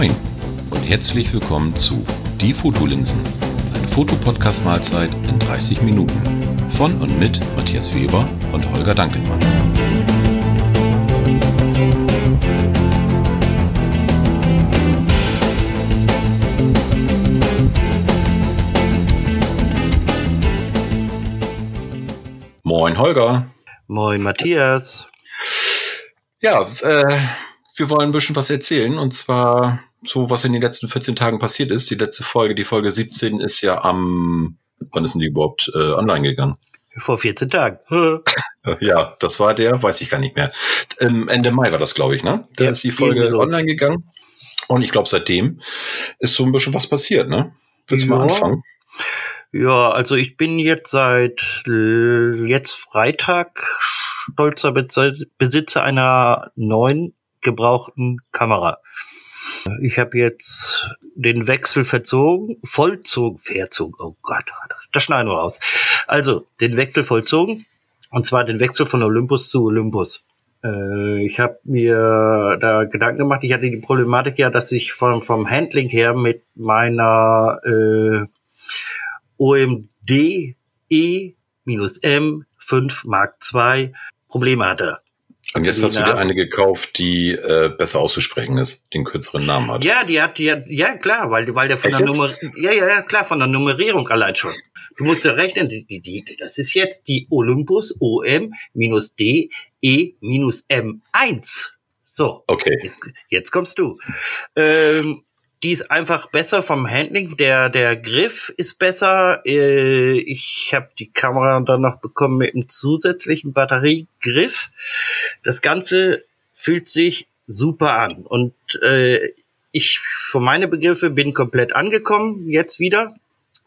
Moin und herzlich willkommen zu Die Fotolinsen, eine Fotopodcast-Mahlzeit in 30 Minuten von und mit Matthias Weber und Holger Dankelmann. Moin Holger. Moin Matthias. Ja, äh, wir wollen ein bisschen was erzählen und zwar so, was in den letzten 14 Tagen passiert ist. Die letzte Folge, die Folge 17, ist ja am, wann ist denn die überhaupt äh, online gegangen? Vor 14 Tagen. ja, das war der, weiß ich gar nicht mehr. Ähm, Ende Mai war das, glaube ich, ne? Da ja, ist die Folge so. online gegangen. Und ich glaube, seitdem ist so ein bisschen was passiert, ne? Willst du ja. mal anfangen? Ja, also ich bin jetzt seit jetzt Freitag stolzer Besitzer einer neuen gebrauchten Kamera. Ich habe jetzt den Wechsel verzogen, vollzogen, verzogen, oh Gott, das schneiden wir aus. Also, den Wechsel vollzogen, und zwar den Wechsel von Olympus zu Olympus. Äh, ich habe mir da Gedanken gemacht, ich hatte die Problematik ja, dass ich vom, vom Handling her mit meiner äh, OMD E-M5 Mark II Probleme hatte. Und jetzt hast du dir eine gekauft, die äh, besser auszusprechen ist, den kürzeren Namen hat. Ja, die hat, die hat, ja klar, weil, weil der von Echt der Nummer, ja, ja, ja, klar, von der Nummerierung allein schon. Du musst ja rechnen, die, die, das ist jetzt die Olympus OM minus D E minus M1. So. Okay. Jetzt, jetzt kommst du. Ähm, die ist einfach besser vom Handling. Der, der Griff ist besser. Äh, ich habe die Kamera dann noch bekommen mit einem zusätzlichen Batteriegriff. Das Ganze fühlt sich super an. Und äh, ich, für meine Begriffe, bin komplett angekommen jetzt wieder.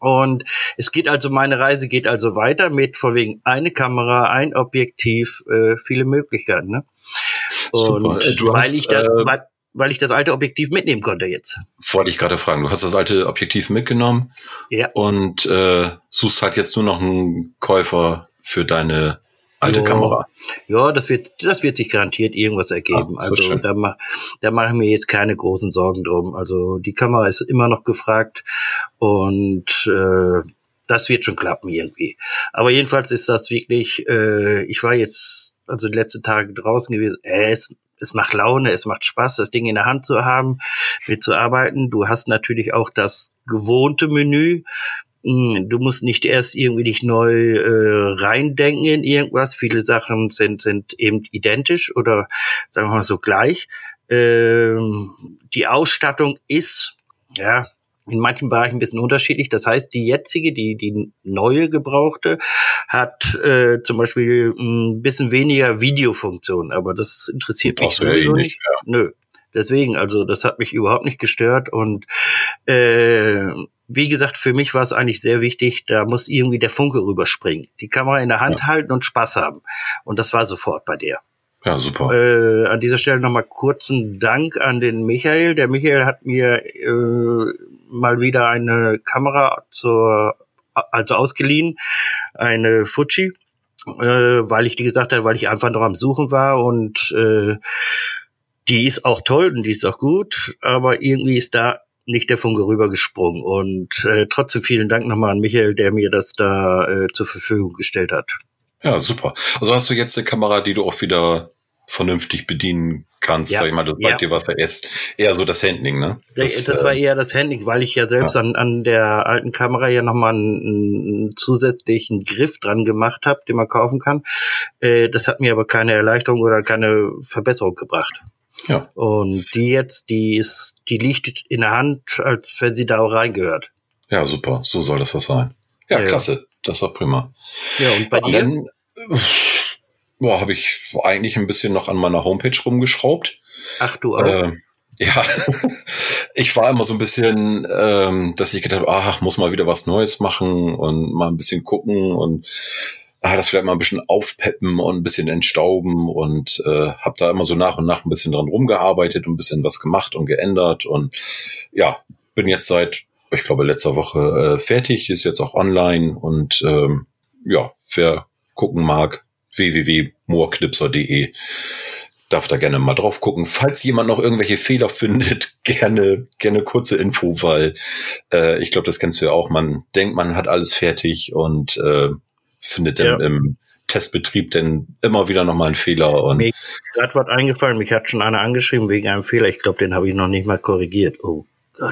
Und es geht also, meine Reise geht also weiter mit vorwiegend eine Kamera, ein Objektiv, äh, viele Möglichkeiten. Ne? Und Super. Du weil hast, ich das, äh, weil, ich das alte Objektiv mitnehmen konnte jetzt. Wollte ich gerade fragen. Du hast das alte Objektiv mitgenommen ja. und äh, suchst halt jetzt nur noch einen Käufer für deine alte jo. Kamera. Ja, das wird, das wird sich garantiert irgendwas ergeben. Ah, so also da, ma, da mache ich mir jetzt keine großen Sorgen drum. Also die Kamera ist immer noch gefragt und äh, das wird schon klappen irgendwie. Aber jedenfalls ist das wirklich, äh, ich war jetzt also die letzten Tage draußen gewesen, äh, es es macht Laune, es macht Spaß, das Ding in der Hand zu haben, mitzuarbeiten. Du hast natürlich auch das gewohnte Menü. Hm, du musst nicht erst irgendwie dich neu äh, reindenken in irgendwas. Viele Sachen sind, sind eben identisch oder sagen wir mal so gleich. Ähm, die Ausstattung ist, ja, in manchen Bereichen ein bisschen unterschiedlich. Das heißt, die jetzige, die, die neue gebrauchte, hat äh, zum Beispiel ein bisschen weniger Videofunktion, aber das interessiert mich sowieso nicht. Ja. Nö. Deswegen, also das hat mich überhaupt nicht gestört und äh, wie gesagt, für mich war es eigentlich sehr wichtig, da muss irgendwie der Funke rüberspringen. Die Kamera in der Hand ja. halten und Spaß haben. Und das war sofort bei der. Ja, super. Äh, an dieser Stelle nochmal kurzen Dank an den Michael. Der Michael hat mir äh, mal wieder eine Kamera zur, also ausgeliehen, eine Fuji, äh, weil ich die gesagt habe, weil ich einfach noch am Suchen war und äh, die ist auch toll und die ist auch gut, aber irgendwie ist da nicht der Funke rübergesprungen. Und äh, trotzdem vielen Dank nochmal an Michael, der mir das da äh, zur Verfügung gestellt hat. Ja, super. Also hast du jetzt eine Kamera, die du auch wieder vernünftig bedienen kannst, ja, sag ich mal, das ja. bei dir war es ja erst eher so das Handling, ne? Das, das war äh, eher das Handling, weil ich ja selbst ja. An, an der alten Kamera ja nochmal einen, einen zusätzlichen Griff dran gemacht habe, den man kaufen kann. Äh, das hat mir aber keine Erleichterung oder keine Verbesserung gebracht. Ja. Und die jetzt, die ist, die liegt in der Hand, als wenn sie da auch reingehört. Ja, super. So soll das was sein. Ja, ja klasse. Das war prima. Ja, und bei dir? Boah, habe ich eigentlich ein bisschen noch an meiner Homepage rumgeschraubt. Ach du auch. Äh, ja, ich war immer so ein bisschen, ähm, dass ich gedacht habe, ach, muss mal wieder was Neues machen und mal ein bisschen gucken und ah, das vielleicht mal ein bisschen aufpeppen und ein bisschen entstauben und äh, habe da immer so nach und nach ein bisschen dran rumgearbeitet und ein bisschen was gemacht und geändert und ja, bin jetzt seit, ich glaube, letzter Woche äh, fertig, ist jetzt auch online und ähm, ja, wer gucken mag, www.moorknipser.de. darf da gerne mal drauf gucken. Falls jemand noch irgendwelche Fehler findet, gerne, gerne kurze Info, weil äh, ich glaube, das kennst du ja auch. Man denkt, man hat alles fertig und äh, findet dann ja. im Testbetrieb denn immer wieder nochmal einen Fehler. Und Mir ist gerade was eingefallen, mich hat schon einer angeschrieben wegen einem Fehler. Ich glaube, den habe ich noch nicht mal korrigiert. Oh. Oh,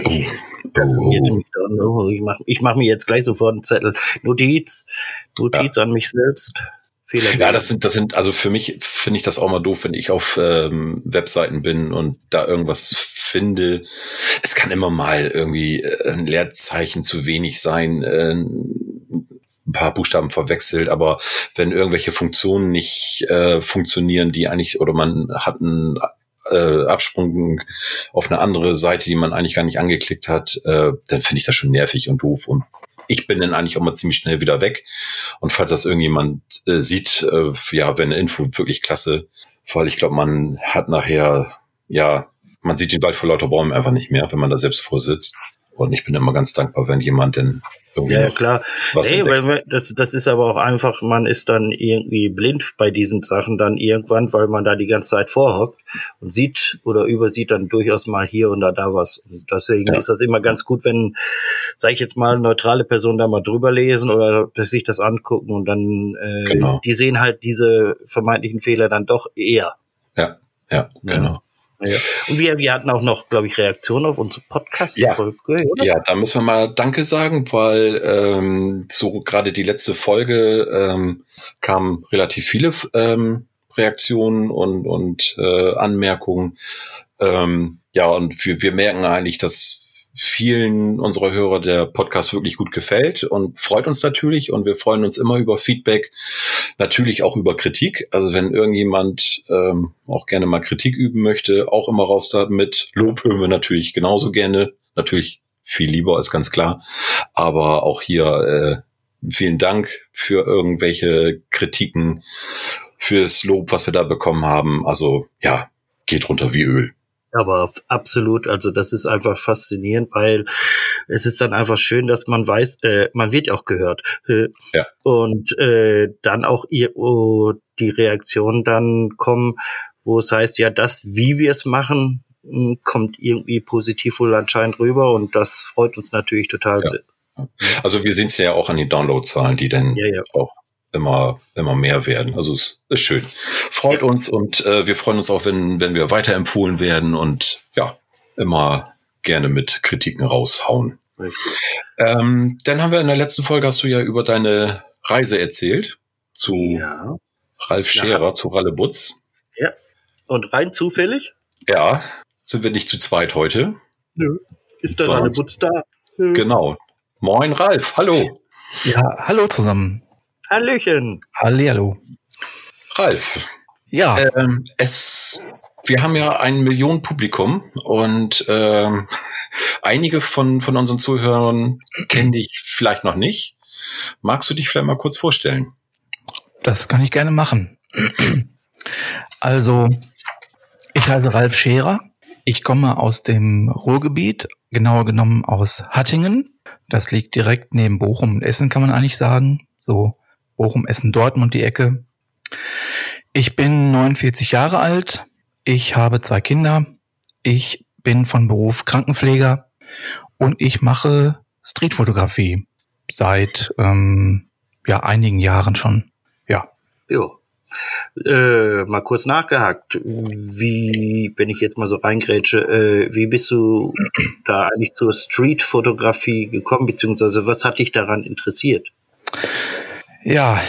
oh. Ich mache ich mach mir jetzt gleich sofort einen Zettel. Notiz, Notiz ja. an mich selbst. Fehler. Ja, das sind, das sind, also für mich finde ich das auch mal doof, wenn ich auf ähm, Webseiten bin und da irgendwas finde. Es kann immer mal irgendwie äh, ein Leerzeichen zu wenig sein, äh, ein paar Buchstaben verwechselt, aber wenn irgendwelche Funktionen nicht äh, funktionieren, die eigentlich, oder man hat einen äh, Absprung auf eine andere Seite, die man eigentlich gar nicht angeklickt hat, äh, dann finde ich das schon nervig und doof. Und ich bin dann eigentlich auch mal ziemlich schnell wieder weg. Und falls das irgendjemand äh, sieht, äh, ja, wenn eine Info wirklich klasse, weil ich glaube, man hat nachher, ja, man sieht den Wald vor lauter Bäumen einfach nicht mehr, wenn man da selbst vorsitzt. Und ich bin immer ganz dankbar, wenn jemand denn irgendwie. Ja, klar. Was hey, weil das, das ist aber auch einfach, man ist dann irgendwie blind bei diesen Sachen dann irgendwann, weil man da die ganze Zeit vorhockt und sieht oder übersieht dann durchaus mal hier und da da was. Und deswegen ja. ist das immer ganz gut, wenn, sage ich jetzt mal, neutrale Personen da mal drüber lesen oder sich das angucken und dann, äh, genau. die sehen halt diese vermeintlichen Fehler dann doch eher. Ja, ja, genau. Ja. Und wir, wir hatten auch noch, glaube ich, Reaktionen auf unsere Podcast-Folge, ja. Ja, da müssen wir mal Danke sagen, weil ähm, so gerade die letzte Folge ähm, kamen relativ viele ähm, Reaktionen und, und äh, Anmerkungen. Ähm, ja, und wir, wir merken eigentlich, dass vielen unserer Hörer der Podcast wirklich gut gefällt und freut uns natürlich und wir freuen uns immer über Feedback, natürlich auch über Kritik. Also wenn irgendjemand ähm, auch gerne mal Kritik üben möchte, auch immer raus da mit. Lob hören wir natürlich genauso gerne. Natürlich viel lieber, ist ganz klar. Aber auch hier äh, vielen Dank für irgendwelche Kritiken, fürs Lob, was wir da bekommen haben. Also ja, geht runter wie Öl. Aber absolut, also das ist einfach faszinierend, weil es ist dann einfach schön, dass man weiß, äh, man wird auch gehört. Äh, ja. Und äh, dann auch ihr, oh, die Reaktionen dann kommen, wo es heißt, ja, das, wie wir es machen, hm, kommt irgendwie positiv wohl anscheinend rüber und das freut uns natürlich total. Ja. Also wir sehen es ja auch an den Downloadzahlen, die dann ja, ja. auch immer, immer mehr werden. Also es ist schön. Freut uns und äh, wir freuen uns auch, wenn, wenn wir weiterempfohlen werden und ja, immer gerne mit Kritiken raushauen. Ähm, dann haben wir in der letzten Folge hast du ja über deine Reise erzählt zu ja. Ralf Scherer, ja. zu Ralle Butz. Ja. Und rein zufällig? Ja. Sind wir nicht zu zweit heute? Nö. Ist da Ralle Butz da? Genau. Moin Ralf, hallo. Ja, hallo zusammen. Hallöchen. Hallihallo. Ralf. Ja. Ähm, es, wir haben ja ein Millionen Publikum und ähm, einige von, von unseren Zuhörern kennen dich vielleicht noch nicht. Magst du dich vielleicht mal kurz vorstellen? Das kann ich gerne machen. Also, ich heiße Ralf Scherer. Ich komme aus dem Ruhrgebiet, genauer genommen aus Hattingen. Das liegt direkt neben Bochum und Essen, kann man eigentlich sagen. So Bochum, Essen, Dortmund die Ecke. Ich bin 49 Jahre alt. Ich habe zwei Kinder. Ich bin von Beruf Krankenpfleger und ich mache Streetfotografie seit ähm, ja einigen Jahren schon. Ja. Jo. Äh, mal kurz nachgehakt. Wie, wenn ich jetzt mal so reingrätsche, äh, wie bist du da eigentlich zur Streetfotografie gekommen, beziehungsweise was hat dich daran interessiert? Ja,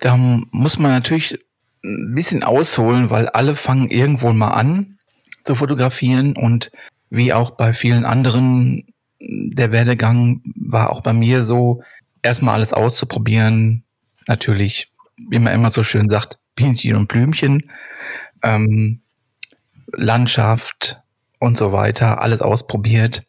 da muss man natürlich ein bisschen ausholen, weil alle fangen irgendwo mal an zu fotografieren und wie auch bei vielen anderen, der Werdegang war auch bei mir so, erstmal alles auszuprobieren. Natürlich, wie man immer so schön sagt, Bienchen und Blümchen, ähm, Landschaft und so weiter, alles ausprobiert.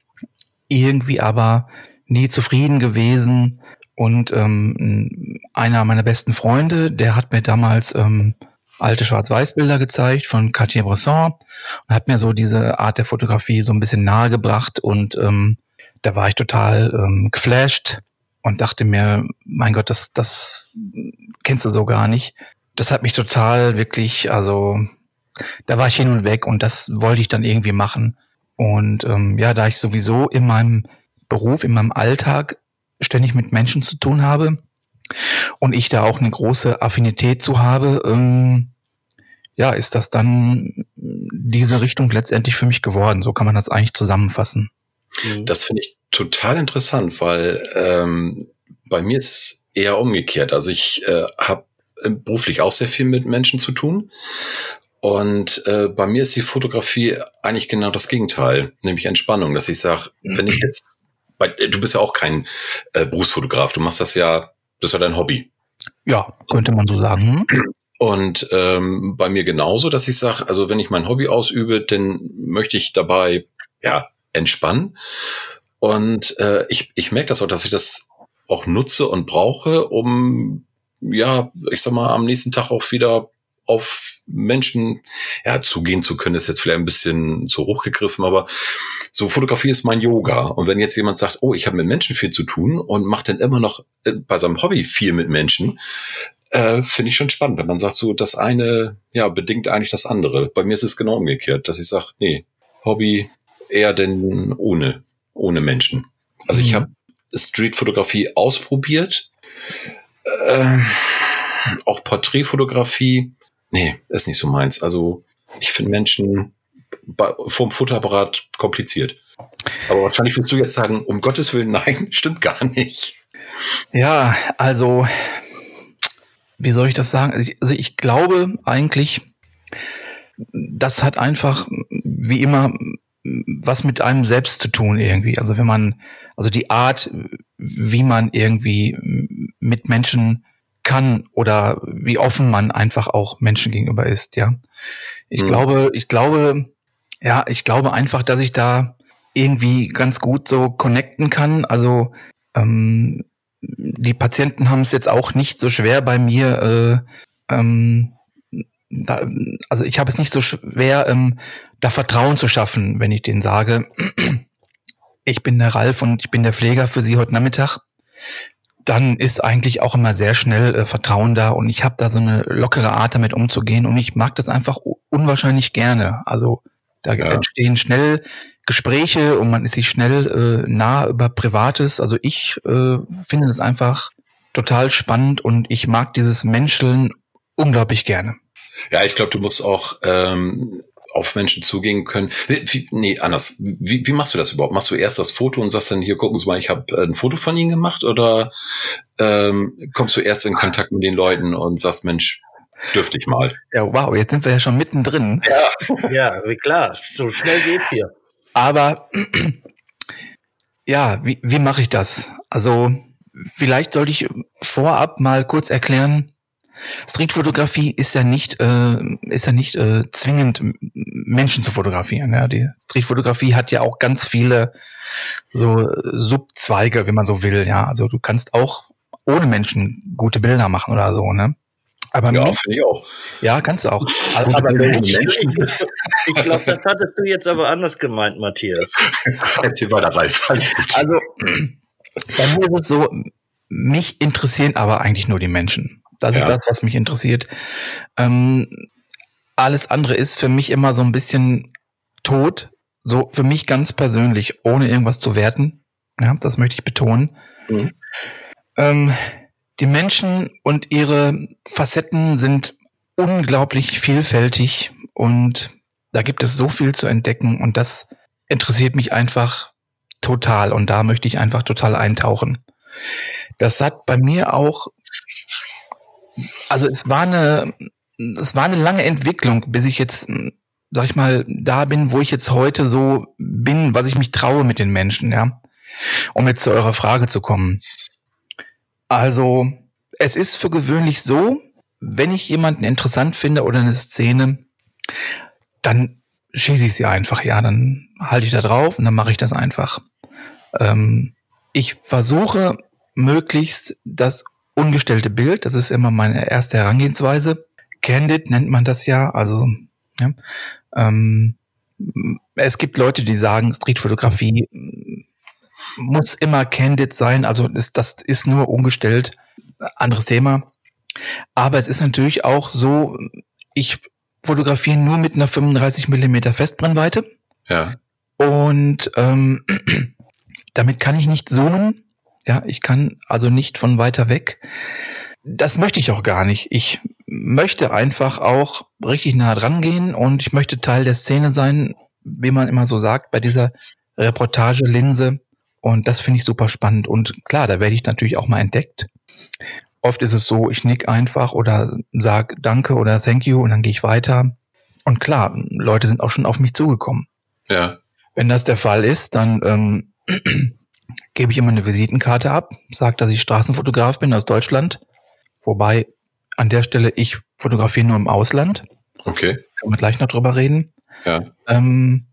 Irgendwie aber nie zufrieden gewesen und ähm, einer meiner besten Freunde, der hat mir damals ähm, alte Schwarz-Weiß-Bilder gezeigt von Cartier-Bresson und hat mir so diese Art der Fotografie so ein bisschen nahegebracht und ähm, da war ich total ähm, geflasht und dachte mir, mein Gott, das, das kennst du so gar nicht. Das hat mich total wirklich, also da war ich hin und weg und das wollte ich dann irgendwie machen. Und ähm, ja, da ich sowieso in meinem Beruf, in meinem Alltag ständig mit Menschen zu tun habe und ich da auch eine große Affinität zu habe, ähm, ja, ist das dann diese Richtung letztendlich für mich geworden. So kann man das eigentlich zusammenfassen. Mhm. Das finde ich total interessant, weil ähm, bei mir ist es eher umgekehrt. Also ich äh, habe beruflich auch sehr viel mit Menschen zu tun. Und äh, bei mir ist die Fotografie eigentlich genau das Gegenteil, nämlich Entspannung, dass ich sage, wenn ich jetzt, du bist ja auch kein äh, Berufsfotograf, du machst das ja, das ist ja dein Hobby. Ja, könnte man so sagen. Und ähm, bei mir genauso, dass ich sage, also wenn ich mein Hobby ausübe, dann möchte ich dabei ja entspannen. Und äh, ich, ich merke das auch, dass ich das auch nutze und brauche, um ja, ich sag mal, am nächsten Tag auch wieder auf Menschen ja, zugehen zu können, ist jetzt vielleicht ein bisschen zu hoch gegriffen, aber so Fotografie ist mein Yoga. Und wenn jetzt jemand sagt, oh, ich habe mit Menschen viel zu tun und macht dann immer noch äh, bei seinem Hobby viel mit Menschen, äh, finde ich schon spannend, wenn man sagt, so das eine, ja, bedingt eigentlich das andere. Bei mir ist es genau umgekehrt, dass ich sage, nee, Hobby eher denn ohne, ohne Menschen. Also mhm. ich habe Streetfotografie ausprobiert, äh, auch Porträtfotografie. Nee, ist nicht so meins. Also ich finde Menschen vom Fotoapparat kompliziert. Aber wahrscheinlich willst du jetzt sagen, um Gottes Willen, nein, stimmt gar nicht. Ja, also wie soll ich das sagen? Also ich, also ich glaube eigentlich, das hat einfach wie immer was mit einem selbst zu tun irgendwie. Also wenn man, also die Art, wie man irgendwie mit Menschen kann oder wie offen man einfach auch Menschen gegenüber ist, ja. Ich mhm. glaube, ich glaube, ja, ich glaube einfach, dass ich da irgendwie ganz gut so connecten kann. Also ähm, die Patienten haben es jetzt auch nicht so schwer bei mir. Äh, ähm, da, also ich habe es nicht so schwer, ähm, da Vertrauen zu schaffen, wenn ich denen sage, ich bin der Ralf und ich bin der Pfleger für Sie heute Nachmittag. Dann ist eigentlich auch immer sehr schnell äh, Vertrauen da und ich habe da so eine lockere Art damit umzugehen und ich mag das einfach unwahrscheinlich gerne. Also da ja. entstehen schnell Gespräche und man ist sich schnell äh, nah über Privates. Also ich äh, finde das einfach total spannend und ich mag dieses Menscheln unglaublich gerne. Ja, ich glaube, du musst auch ähm, auf Menschen zugehen können. Wie, nee, anders. Wie, wie machst du das überhaupt? Machst du erst das Foto und sagst dann, hier gucken Sie mal, ich habe äh, ein Foto von Ihnen gemacht? Oder ähm, kommst du erst in Kontakt mit den Leuten und sagst, Mensch, dürfte ich mal? Ja, wow, jetzt sind wir ja schon mittendrin. Ja, ja klar, so schnell geht's hier. Aber ja, wie, wie mache ich das? Also vielleicht sollte ich vorab mal kurz erklären, Streetfotografie ist ja nicht, äh, ist ja nicht äh, zwingend Menschen zu fotografieren. Ja. Die Streetfotografie hat ja auch ganz viele so Subzweige, wenn man so will. Ja, also du kannst auch ohne Menschen gute Bilder machen oder so. Ne? Aber ja, finde ich auch. Ja, kannst du auch. aber, aber Menschen. ich glaube, das hattest du jetzt aber anders gemeint, Matthias. Erzähl weiter, Ralf. Alles gut. Also, bei mir ist es so, mich interessieren aber eigentlich nur die Menschen. Das ja. ist das, was mich interessiert. Ähm, alles andere ist für mich immer so ein bisschen tot. So für mich ganz persönlich, ohne irgendwas zu werten. Ja, das möchte ich betonen. Mhm. Ähm, die Menschen und ihre Facetten sind unglaublich vielfältig und da gibt es so viel zu entdecken und das interessiert mich einfach total und da möchte ich einfach total eintauchen. Das hat bei mir auch also es war eine, es war eine lange Entwicklung, bis ich jetzt, sag ich mal, da bin, wo ich jetzt heute so bin, was ich mich traue mit den Menschen, ja. Um jetzt zu eurer Frage zu kommen. Also, es ist für gewöhnlich so, wenn ich jemanden interessant finde oder eine Szene, dann schieße ich sie einfach, ja, dann halte ich da drauf und dann mache ich das einfach. Ähm, ich versuche möglichst das ungestellte Bild. Das ist immer meine erste Herangehensweise. Candid nennt man das ja. Also ja, ähm, es gibt Leute, die sagen, Streetfotografie muss immer candid sein. Also ist, das ist nur ungestellt. Anderes Thema. Aber es ist natürlich auch so, ich fotografiere nur mit einer 35 Millimeter Festbrennweite. Ja. Und ähm, damit kann ich nicht zoomen. Ja, ich kann also nicht von weiter weg. Das möchte ich auch gar nicht. Ich möchte einfach auch richtig nah dran gehen und ich möchte Teil der Szene sein, wie man immer so sagt, bei dieser Reportage-Linse. Und das finde ich super spannend. Und klar, da werde ich natürlich auch mal entdeckt. Oft ist es so, ich nick einfach oder sag Danke oder Thank you und dann gehe ich weiter. Und klar, Leute sind auch schon auf mich zugekommen. Ja. Wenn das der Fall ist, dann ähm, gebe ich immer eine Visitenkarte ab, sage, dass ich Straßenfotograf bin aus Deutschland. Wobei an der Stelle ich fotografiere nur im Ausland. Okay. Können wir gleich noch drüber reden. Ja. Ähm,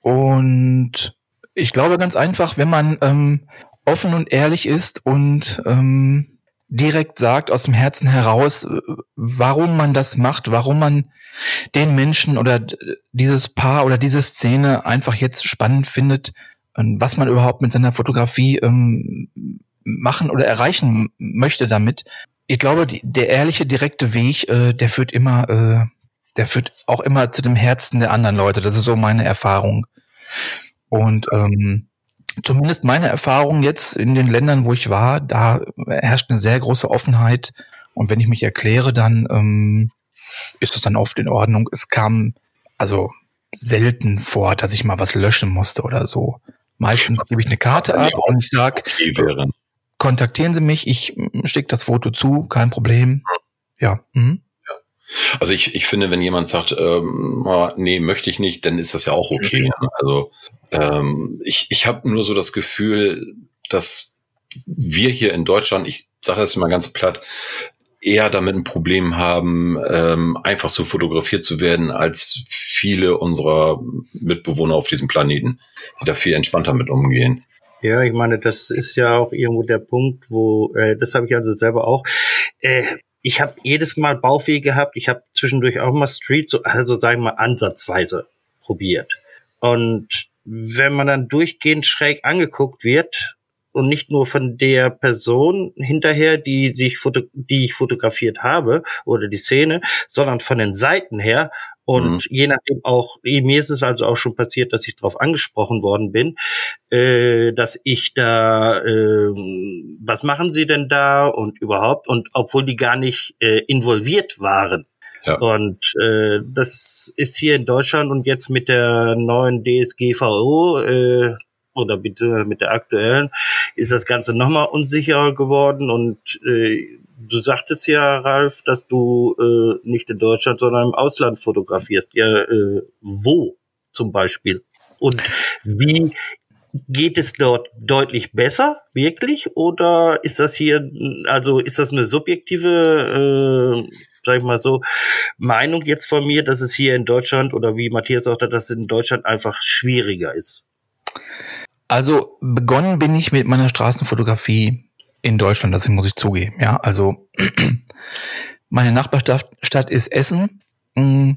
und ich glaube ganz einfach, wenn man ähm, offen und ehrlich ist und ähm, direkt sagt aus dem Herzen heraus, äh, warum man das macht, warum man den Menschen oder dieses Paar oder diese Szene einfach jetzt spannend findet, was man überhaupt mit seiner Fotografie ähm, machen oder erreichen möchte damit. Ich glaube, die, der ehrliche, direkte Weg, äh, der führt immer, äh, der führt auch immer zu dem Herzen der anderen Leute. Das ist so meine Erfahrung. Und ähm, zumindest meine Erfahrung jetzt in den Ländern, wo ich war, da herrscht eine sehr große Offenheit. Und wenn ich mich erkläre, dann ähm, ist das dann oft in Ordnung. Es kam also selten vor, dass ich mal was löschen musste oder so. Meistens gebe ich eine Karte ab und ich sage, kontaktieren Sie mich, ich schicke das Foto zu, kein Problem. Ja. Mhm. Also ich, ich finde, wenn jemand sagt, ähm, nee, möchte ich nicht, dann ist das ja auch okay. Mhm. Also ähm, ich, ich habe nur so das Gefühl, dass wir hier in Deutschland, ich sage das immer ganz platt, eher damit ein Problem haben, ähm, einfach so fotografiert zu werden, als viele unserer Mitbewohner auf diesem Planeten, die da viel entspannter mit umgehen. Ja, ich meine, das ist ja auch irgendwo der Punkt, wo, äh, das habe ich also selber auch. Äh, ich habe jedes Mal Bauchweh gehabt. Ich habe zwischendurch auch mal Street, so, also sagen wir mal ansatzweise probiert. Und wenn man dann durchgehend schräg angeguckt wird und nicht nur von der Person hinterher, die sich foto die ich fotografiert habe oder die Szene, sondern von den Seiten her und mhm. je nachdem auch, mir ist es also auch schon passiert, dass ich darauf angesprochen worden bin, äh, dass ich da, äh, was machen Sie denn da und überhaupt, und obwohl die gar nicht äh, involviert waren. Ja. Und äh, das ist hier in Deutschland und jetzt mit der neuen DSGVO äh, oder bitte mit der aktuellen ist das Ganze nochmal unsicherer geworden und äh, du sagtest ja, Ralf, dass du äh, nicht in Deutschland, sondern im Ausland fotografierst. Ja, äh, wo zum Beispiel? Und wie geht es dort deutlich besser, wirklich? Oder ist das hier, also ist das eine subjektive, äh, sag ich mal so, Meinung jetzt von mir, dass es hier in Deutschland oder wie Matthias auch, dass es in Deutschland einfach schwieriger ist? Also begonnen bin ich mit meiner Straßenfotografie in Deutschland, das muss ich zugeben. Ja, also meine Nachbarstadt ist Essen. Mm,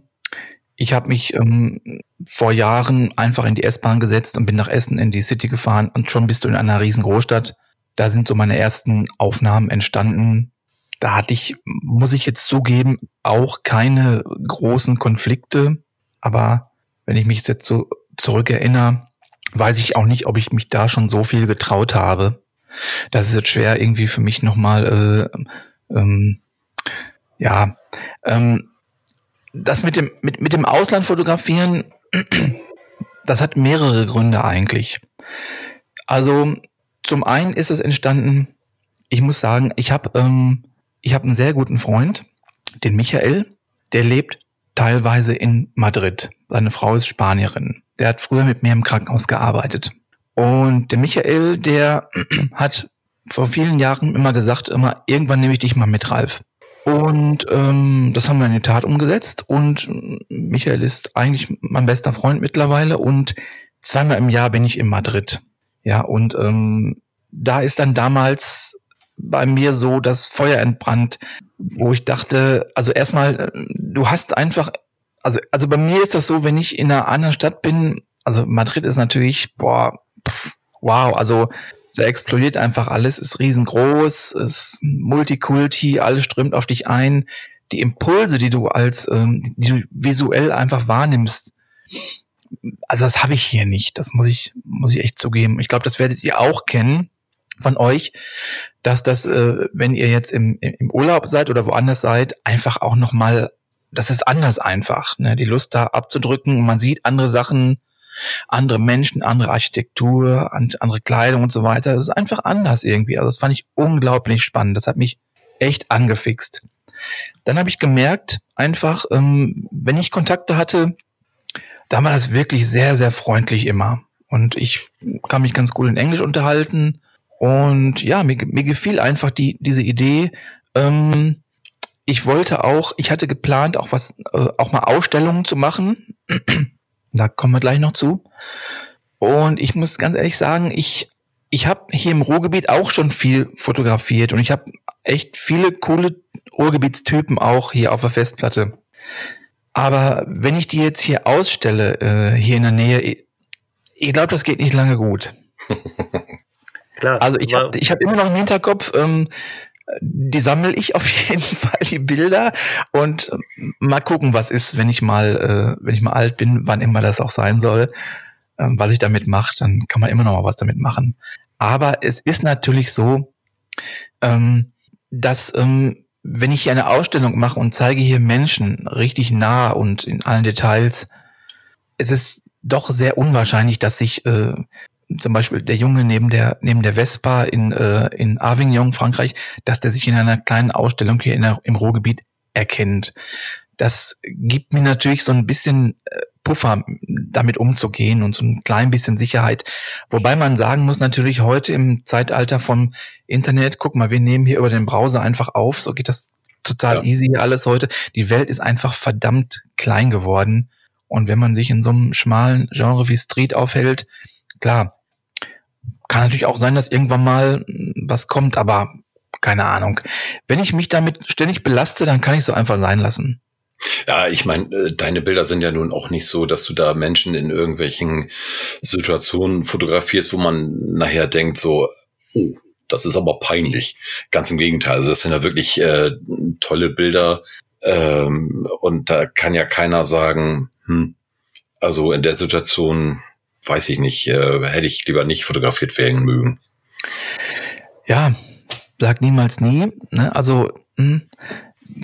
ich habe mich ähm, vor Jahren einfach in die S-Bahn gesetzt und bin nach Essen in die City gefahren und schon bist du in einer riesen Großstadt. Da sind so meine ersten Aufnahmen entstanden. Da hatte ich, muss ich jetzt zugeben, auch keine großen Konflikte. Aber wenn ich mich jetzt so zurückerinnere, weiß ich auch nicht, ob ich mich da schon so viel getraut habe. Das ist jetzt schwer irgendwie für mich nochmal, äh, ähm, ja, ähm, das mit dem, mit, mit dem Ausland fotografieren, das hat mehrere Gründe eigentlich. Also zum einen ist es entstanden, ich muss sagen, ich habe ähm, ich hab einen sehr guten Freund, den Michael, der lebt teilweise in Madrid. Seine Frau ist Spanierin. Der hat früher mit mir im Krankenhaus gearbeitet. Und der Michael, der hat vor vielen Jahren immer gesagt, immer, irgendwann nehme ich dich mal mit, Ralf. Und ähm, das haben wir in die Tat umgesetzt. Und Michael ist eigentlich mein bester Freund mittlerweile. Und zweimal im Jahr bin ich in Madrid. Ja, und ähm, da ist dann damals bei mir so das Feuer entbrannt, wo ich dachte, also erstmal, du hast einfach, also, also bei mir ist das so, wenn ich in einer anderen Stadt bin, also Madrid ist natürlich, boah, wow, also da explodiert einfach alles, ist riesengroß, ist Multikulti, alles strömt auf dich ein. die Impulse, die du als, ähm, die du visuell einfach wahrnimmst, also das habe ich hier nicht. Das muss ich, muss ich echt zugeben. Ich glaube, das werdet ihr auch kennen von euch, dass das, äh, wenn ihr jetzt im, im Urlaub seid oder woanders seid, einfach auch noch mal, das ist anders einfach, ne? die Lust da abzudrücken man sieht andere Sachen, andere Menschen, andere Architektur, andere Kleidung und so weiter. Das ist einfach anders irgendwie. Also das fand ich unglaublich spannend. Das hat mich echt angefixt. Dann habe ich gemerkt, einfach, ähm, wenn ich Kontakte hatte, da war das wirklich sehr, sehr freundlich immer. Und ich kann mich ganz gut in Englisch unterhalten. Und ja, mir, mir gefiel einfach die, diese Idee. Ähm, ich wollte auch, ich hatte geplant, auch was, äh, auch mal Ausstellungen zu machen. da kommen wir gleich noch zu. Und ich muss ganz ehrlich sagen, ich, ich habe hier im Ruhrgebiet auch schon viel fotografiert und ich habe echt viele coole Ruhrgebietstypen auch hier auf der Festplatte. Aber wenn ich die jetzt hier ausstelle, äh, hier in der Nähe, ich, ich glaube, das geht nicht lange gut. Klar. Also ich habe ich hab immer noch im Hinterkopf, ähm, die sammle ich auf jeden Fall die Bilder und ähm, mal gucken, was ist, wenn ich mal, äh, wenn ich mal alt bin, wann immer das auch sein soll, ähm, was ich damit mache, dann kann man immer noch mal was damit machen. Aber es ist natürlich so, ähm, dass ähm, wenn ich hier eine Ausstellung mache und zeige hier Menschen richtig nah und in allen Details, es ist doch sehr unwahrscheinlich, dass sich äh, zum Beispiel der Junge neben der neben der Vespa in äh, in Avignon, Frankreich, dass der sich in einer kleinen Ausstellung hier in der, im Ruhrgebiet erkennt. Das gibt mir natürlich so ein bisschen äh, Puffer, damit umzugehen und so ein klein bisschen Sicherheit. Wobei man sagen muss natürlich heute im Zeitalter vom Internet, guck mal, wir nehmen hier über den Browser einfach auf, so geht das total ja. easy alles heute. Die Welt ist einfach verdammt klein geworden. Und wenn man sich in so einem schmalen Genre wie Street aufhält, klar, kann natürlich auch sein, dass irgendwann mal was kommt, aber keine Ahnung. Wenn ich mich damit ständig belaste, dann kann ich so einfach sein lassen. Ja, ich meine, äh, deine Bilder sind ja nun auch nicht so, dass du da Menschen in irgendwelchen Situationen fotografierst, wo man nachher denkt so, oh, das ist aber peinlich. Ganz im Gegenteil. Also das sind ja wirklich äh, tolle Bilder. Ähm, und da kann ja keiner sagen, hm, also in der Situation, weiß ich nicht, äh, hätte ich lieber nicht fotografiert werden mögen. Ja, sag niemals nie. Ne? Also mh, hm,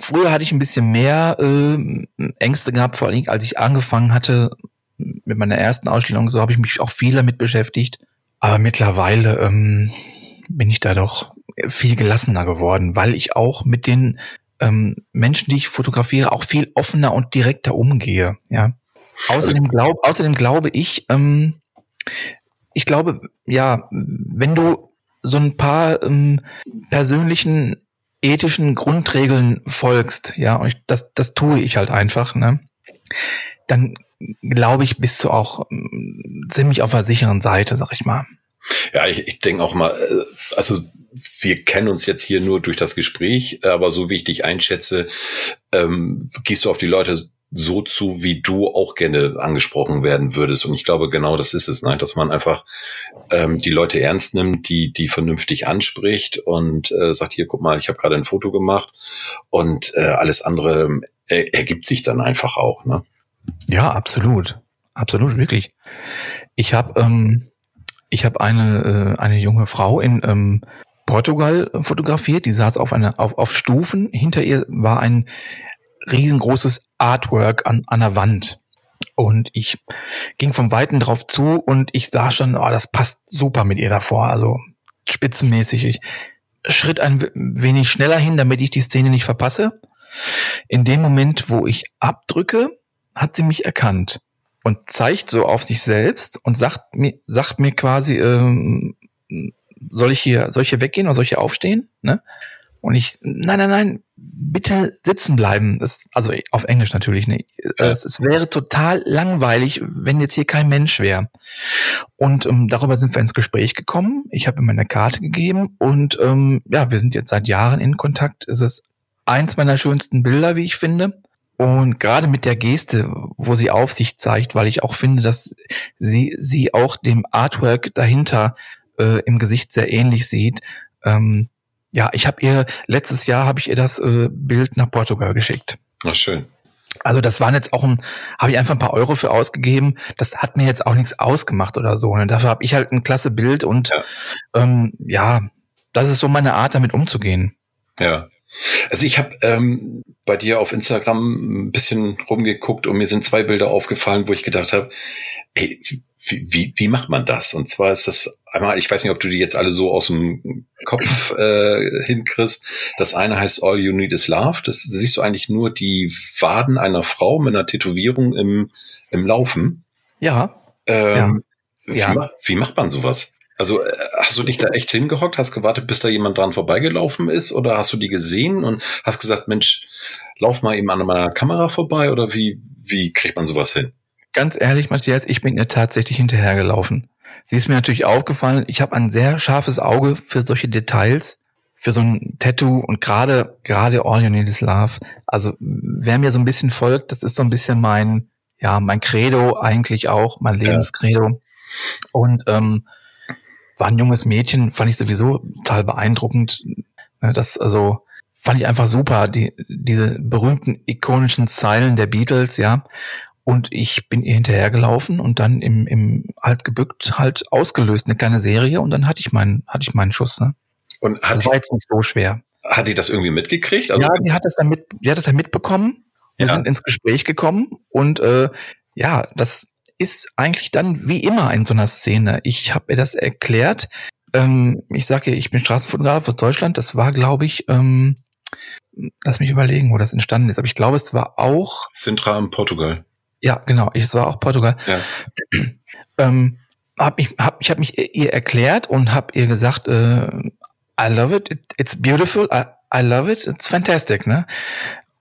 früher hatte ich ein bisschen mehr äh, Ängste gehabt, vor allem als ich angefangen hatte mit meiner ersten Ausstellung, so habe ich mich auch viel damit beschäftigt. Aber mittlerweile ähm, bin ich da doch viel gelassener geworden, weil ich auch mit den ähm, Menschen, die ich fotografiere, auch viel offener und direkter umgehe. Ja. Außerdem, glaub, außerdem glaube ich, ähm, ich glaube, ja, wenn du so ein paar ähm, persönlichen ethischen Grundregeln folgst, ja, und ich, das, das tue ich halt einfach, ne, dann glaube ich, bist du auch ähm, ziemlich auf der sicheren Seite, sag ich mal. Ja, ich, ich denke auch mal, äh, also wir kennen uns jetzt hier nur durch das Gespräch, aber so wie ich dich einschätze, ähm, gehst du auf die Leute so zu, wie du auch gerne angesprochen werden würdest. Und ich glaube, genau das ist es, ne? dass man einfach ähm, die Leute ernst nimmt, die, die vernünftig anspricht und äh, sagt, hier, guck mal, ich habe gerade ein Foto gemacht und äh, alles andere äh, ergibt sich dann einfach auch. Ne? Ja, absolut. Absolut, wirklich. Ich habe ähm, ich habe eine, äh, eine junge Frau in ähm, Portugal fotografiert, die saß auf, einer auf, auf Stufen. Hinter ihr war ein riesengroßes Artwork an, an der Wand. Und ich ging vom Weiten drauf zu und ich sah schon, oh, das passt super mit ihr davor. Also spitzenmäßig. Ich schritt ein wenig schneller hin, damit ich die Szene nicht verpasse. In dem Moment, wo ich abdrücke, hat sie mich erkannt und zeigt so auf sich selbst und sagt mir, sagt mir quasi, ähm, soll ich hier, soll ich hier weggehen oder soll ich hier aufstehen? Ne? Und ich, nein, nein, nein, bitte sitzen bleiben. Das, also auf Englisch natürlich nicht. Es, es wäre total langweilig, wenn jetzt hier kein Mensch wäre. Und ähm, darüber sind wir ins Gespräch gekommen. Ich habe ihm eine Karte gegeben und ähm, ja, wir sind jetzt seit Jahren in Kontakt. Es ist eins meiner schönsten Bilder, wie ich finde. Und gerade mit der Geste, wo sie auf sich zeigt, weil ich auch finde, dass sie sie auch dem Artwork dahinter äh, im Gesicht sehr ähnlich sieht, ähm, Ja, ich habe ihr letztes Jahr habe ich ihr das äh, Bild nach Portugal geschickt. Na schön. Also das waren jetzt auch ein, habe ich einfach ein paar Euro für ausgegeben. Das hat mir jetzt auch nichts ausgemacht oder so. Und ne? dafür habe ich halt ein klasse Bild und ja. Ähm, ja, das ist so meine Art, damit umzugehen. Ja. Also ich habe ähm, bei dir auf Instagram ein bisschen rumgeguckt und mir sind zwei Bilder aufgefallen, wo ich gedacht habe, ey, wie, wie, macht man das? Und zwar ist das einmal, ich weiß nicht, ob du die jetzt alle so aus dem Kopf äh, hinkriegst. Das eine heißt All You Need Is Love. Das siehst du eigentlich nur die Waden einer Frau mit einer Tätowierung im, im Laufen. Ja. Ähm, ja. Wie, wie macht man sowas? Also äh, hast du dich da echt hingehockt, hast gewartet, bis da jemand dran vorbeigelaufen ist oder hast du die gesehen und hast gesagt, Mensch, lauf mal eben an meiner Kamera vorbei oder wie, wie kriegt man sowas hin? Ganz ehrlich, Matthias, ich bin ihr tatsächlich hinterhergelaufen. Sie ist mir natürlich aufgefallen, ich habe ein sehr scharfes Auge für solche Details, für so ein Tattoo und gerade gerade All You Need Is Love. Also wer mir so ein bisschen folgt, das ist so ein bisschen mein ja mein Credo eigentlich auch, mein Lebenskredo. Ja. Und ähm, war ein junges Mädchen, fand ich sowieso total beeindruckend. Ne, das also fand ich einfach super, die, diese berühmten ikonischen Zeilen der Beatles, ja. Und ich bin ihr hinterhergelaufen und dann im, im halt gebückt halt ausgelöst, eine kleine Serie und dann hatte ich meinen, hatte ich meinen Schuss, ne? Und hat das war jetzt nicht so schwer. Hat die das irgendwie mitgekriegt? Also ja, die hat das dann mit, die hat das dann mitbekommen. Wir ja. sind ins Gespräch gekommen und äh, ja, das ist eigentlich dann wie immer in so einer Szene. Ich habe ihr das erklärt. Ähm, ich sage ich bin Straßenfotograf aus Deutschland. Das war, glaube ich, ähm, lass mich überlegen, wo das entstanden ist. Aber ich glaube, es war auch Sintra in Portugal. Ja, genau. Es war auch Portugal. Ja. ähm, hab ich hab, ich hab mich ihr erklärt und habe ihr gesagt, äh, I love it, it's beautiful, I, I love it, it's fantastic, ne?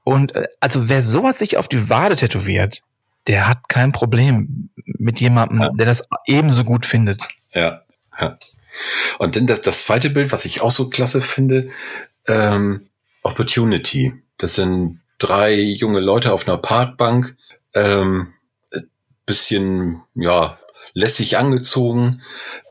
Und äh, also wer sowas sich auf die Wade tätowiert, der hat kein Problem mit jemandem, ja. der das ebenso gut findet. Ja. ja. Und dann das, das zweite Bild, was ich auch so klasse finde, ähm, Opportunity. Das sind drei junge Leute auf einer Parkbank, ähm, bisschen, ja, lässig angezogen.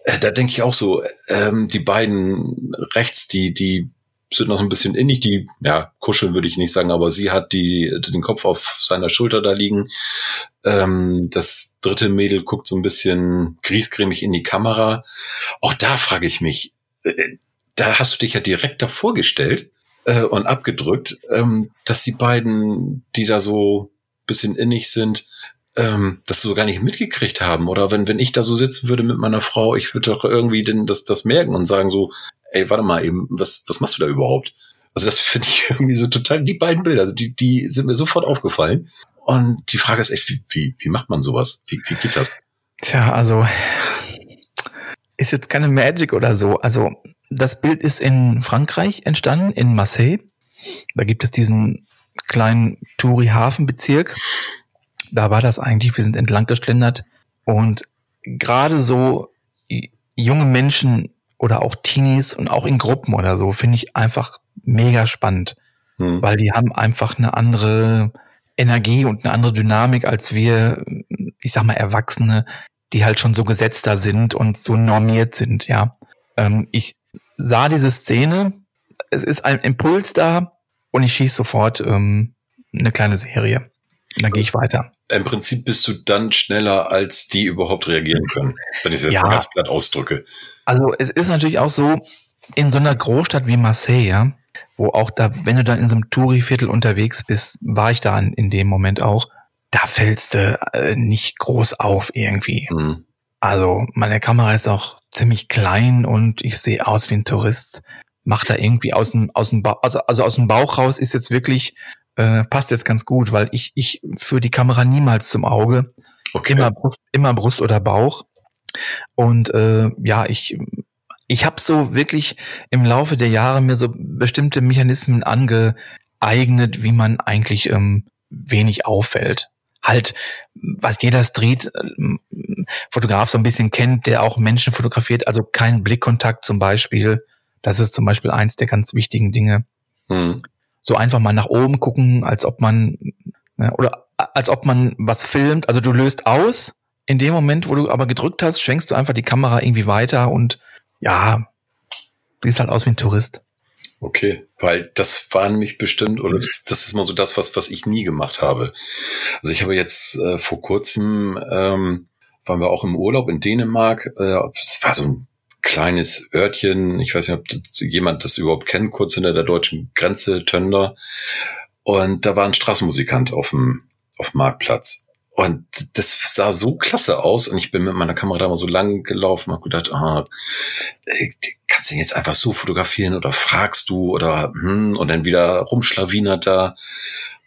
Äh, da denke ich auch so, ähm, die beiden rechts, die, die sind noch so ein bisschen innig, die, ja, kuscheln würde ich nicht sagen, aber sie hat die, den Kopf auf seiner Schulter da liegen. Ähm, das dritte Mädel guckt so ein bisschen griesgrämig in die Kamera. Auch da frage ich mich, äh, da hast du dich ja direkt davor gestellt äh, und abgedrückt, ähm, dass die beiden, die da so bisschen innig sind, ähm, das so gar nicht mitgekriegt haben. Oder wenn, wenn ich da so sitzen würde mit meiner Frau, ich würde doch irgendwie denn das, das merken und sagen so, ey, warte mal eben, was, was machst du da überhaupt? Also das finde ich irgendwie so total, die beiden Bilder, also die, die sind mir sofort aufgefallen. Und die Frage ist echt, wie, wie, wie macht man sowas? Wie, wie geht das? Tja, also ist jetzt keine Magic oder so. Also das Bild ist in Frankreich entstanden, in Marseille. Da gibt es diesen kleinen Touri-Hafenbezirk. Da war das eigentlich, wir sind entlang geschlendert und gerade so junge Menschen oder auch Teenies und auch in Gruppen oder so finde ich einfach mega spannend, hm. weil die haben einfach eine andere Energie und eine andere Dynamik als wir, ich sag mal Erwachsene, die halt schon so gesetzter sind und so normiert sind, ja. Ähm, ich sah diese Szene, es ist ein Impuls da, und ich schieße sofort ähm, eine kleine Serie. Und dann gehe ich weiter. Im Prinzip bist du dann schneller, als die überhaupt reagieren können, wenn ich es jetzt ja. mal ganz platt ausdrücke. Also es ist natürlich auch so, in so einer Großstadt wie Marseille, ja, wo auch da, wenn du dann in so einem Touri-Viertel unterwegs bist, war ich da in, in dem Moment auch, da fällst du äh, nicht groß auf irgendwie. Mhm. Also meine Kamera ist auch ziemlich klein und ich sehe aus wie ein Tourist macht da irgendwie aus dem, aus dem Bauch, also, also aus dem Bauch raus ist jetzt wirklich, äh, passt jetzt ganz gut, weil ich, ich führe die Kamera niemals zum Auge. Okay. Immer Brust, immer Brust oder Bauch. Und äh, ja, ich, ich habe so wirklich im Laufe der Jahre mir so bestimmte Mechanismen angeeignet, wie man eigentlich ähm, wenig auffällt. Halt, was jeder Street-Fotograf äh, so ein bisschen kennt, der auch Menschen fotografiert, also kein Blickkontakt zum Beispiel, das ist zum Beispiel eins der ganz wichtigen Dinge. Hm. So einfach mal nach oben gucken, als ob man, ne, oder als ob man was filmt. Also du löst aus. In dem Moment, wo du aber gedrückt hast, schenkst du einfach die Kamera irgendwie weiter und ja, siehst halt aus wie ein Tourist. Okay, weil das war nämlich bestimmt, oder das, das ist mal so das, was, was ich nie gemacht habe. Also ich habe jetzt äh, vor kurzem, ähm, waren wir auch im Urlaub in Dänemark, äh, es war so ein kleines Örtchen, ich weiß nicht, ob das jemand das überhaupt kennt, kurz hinter der deutschen Grenze, Tönder. Und da war ein Straßenmusikant auf dem, auf dem Marktplatz. Und das sah so klasse aus. Und ich bin mit meiner Kamera da mal so lang gelaufen habe gedacht, ah, äh, kannst du ihn jetzt einfach so fotografieren oder fragst du oder hm, und dann wieder rumschlawinert da.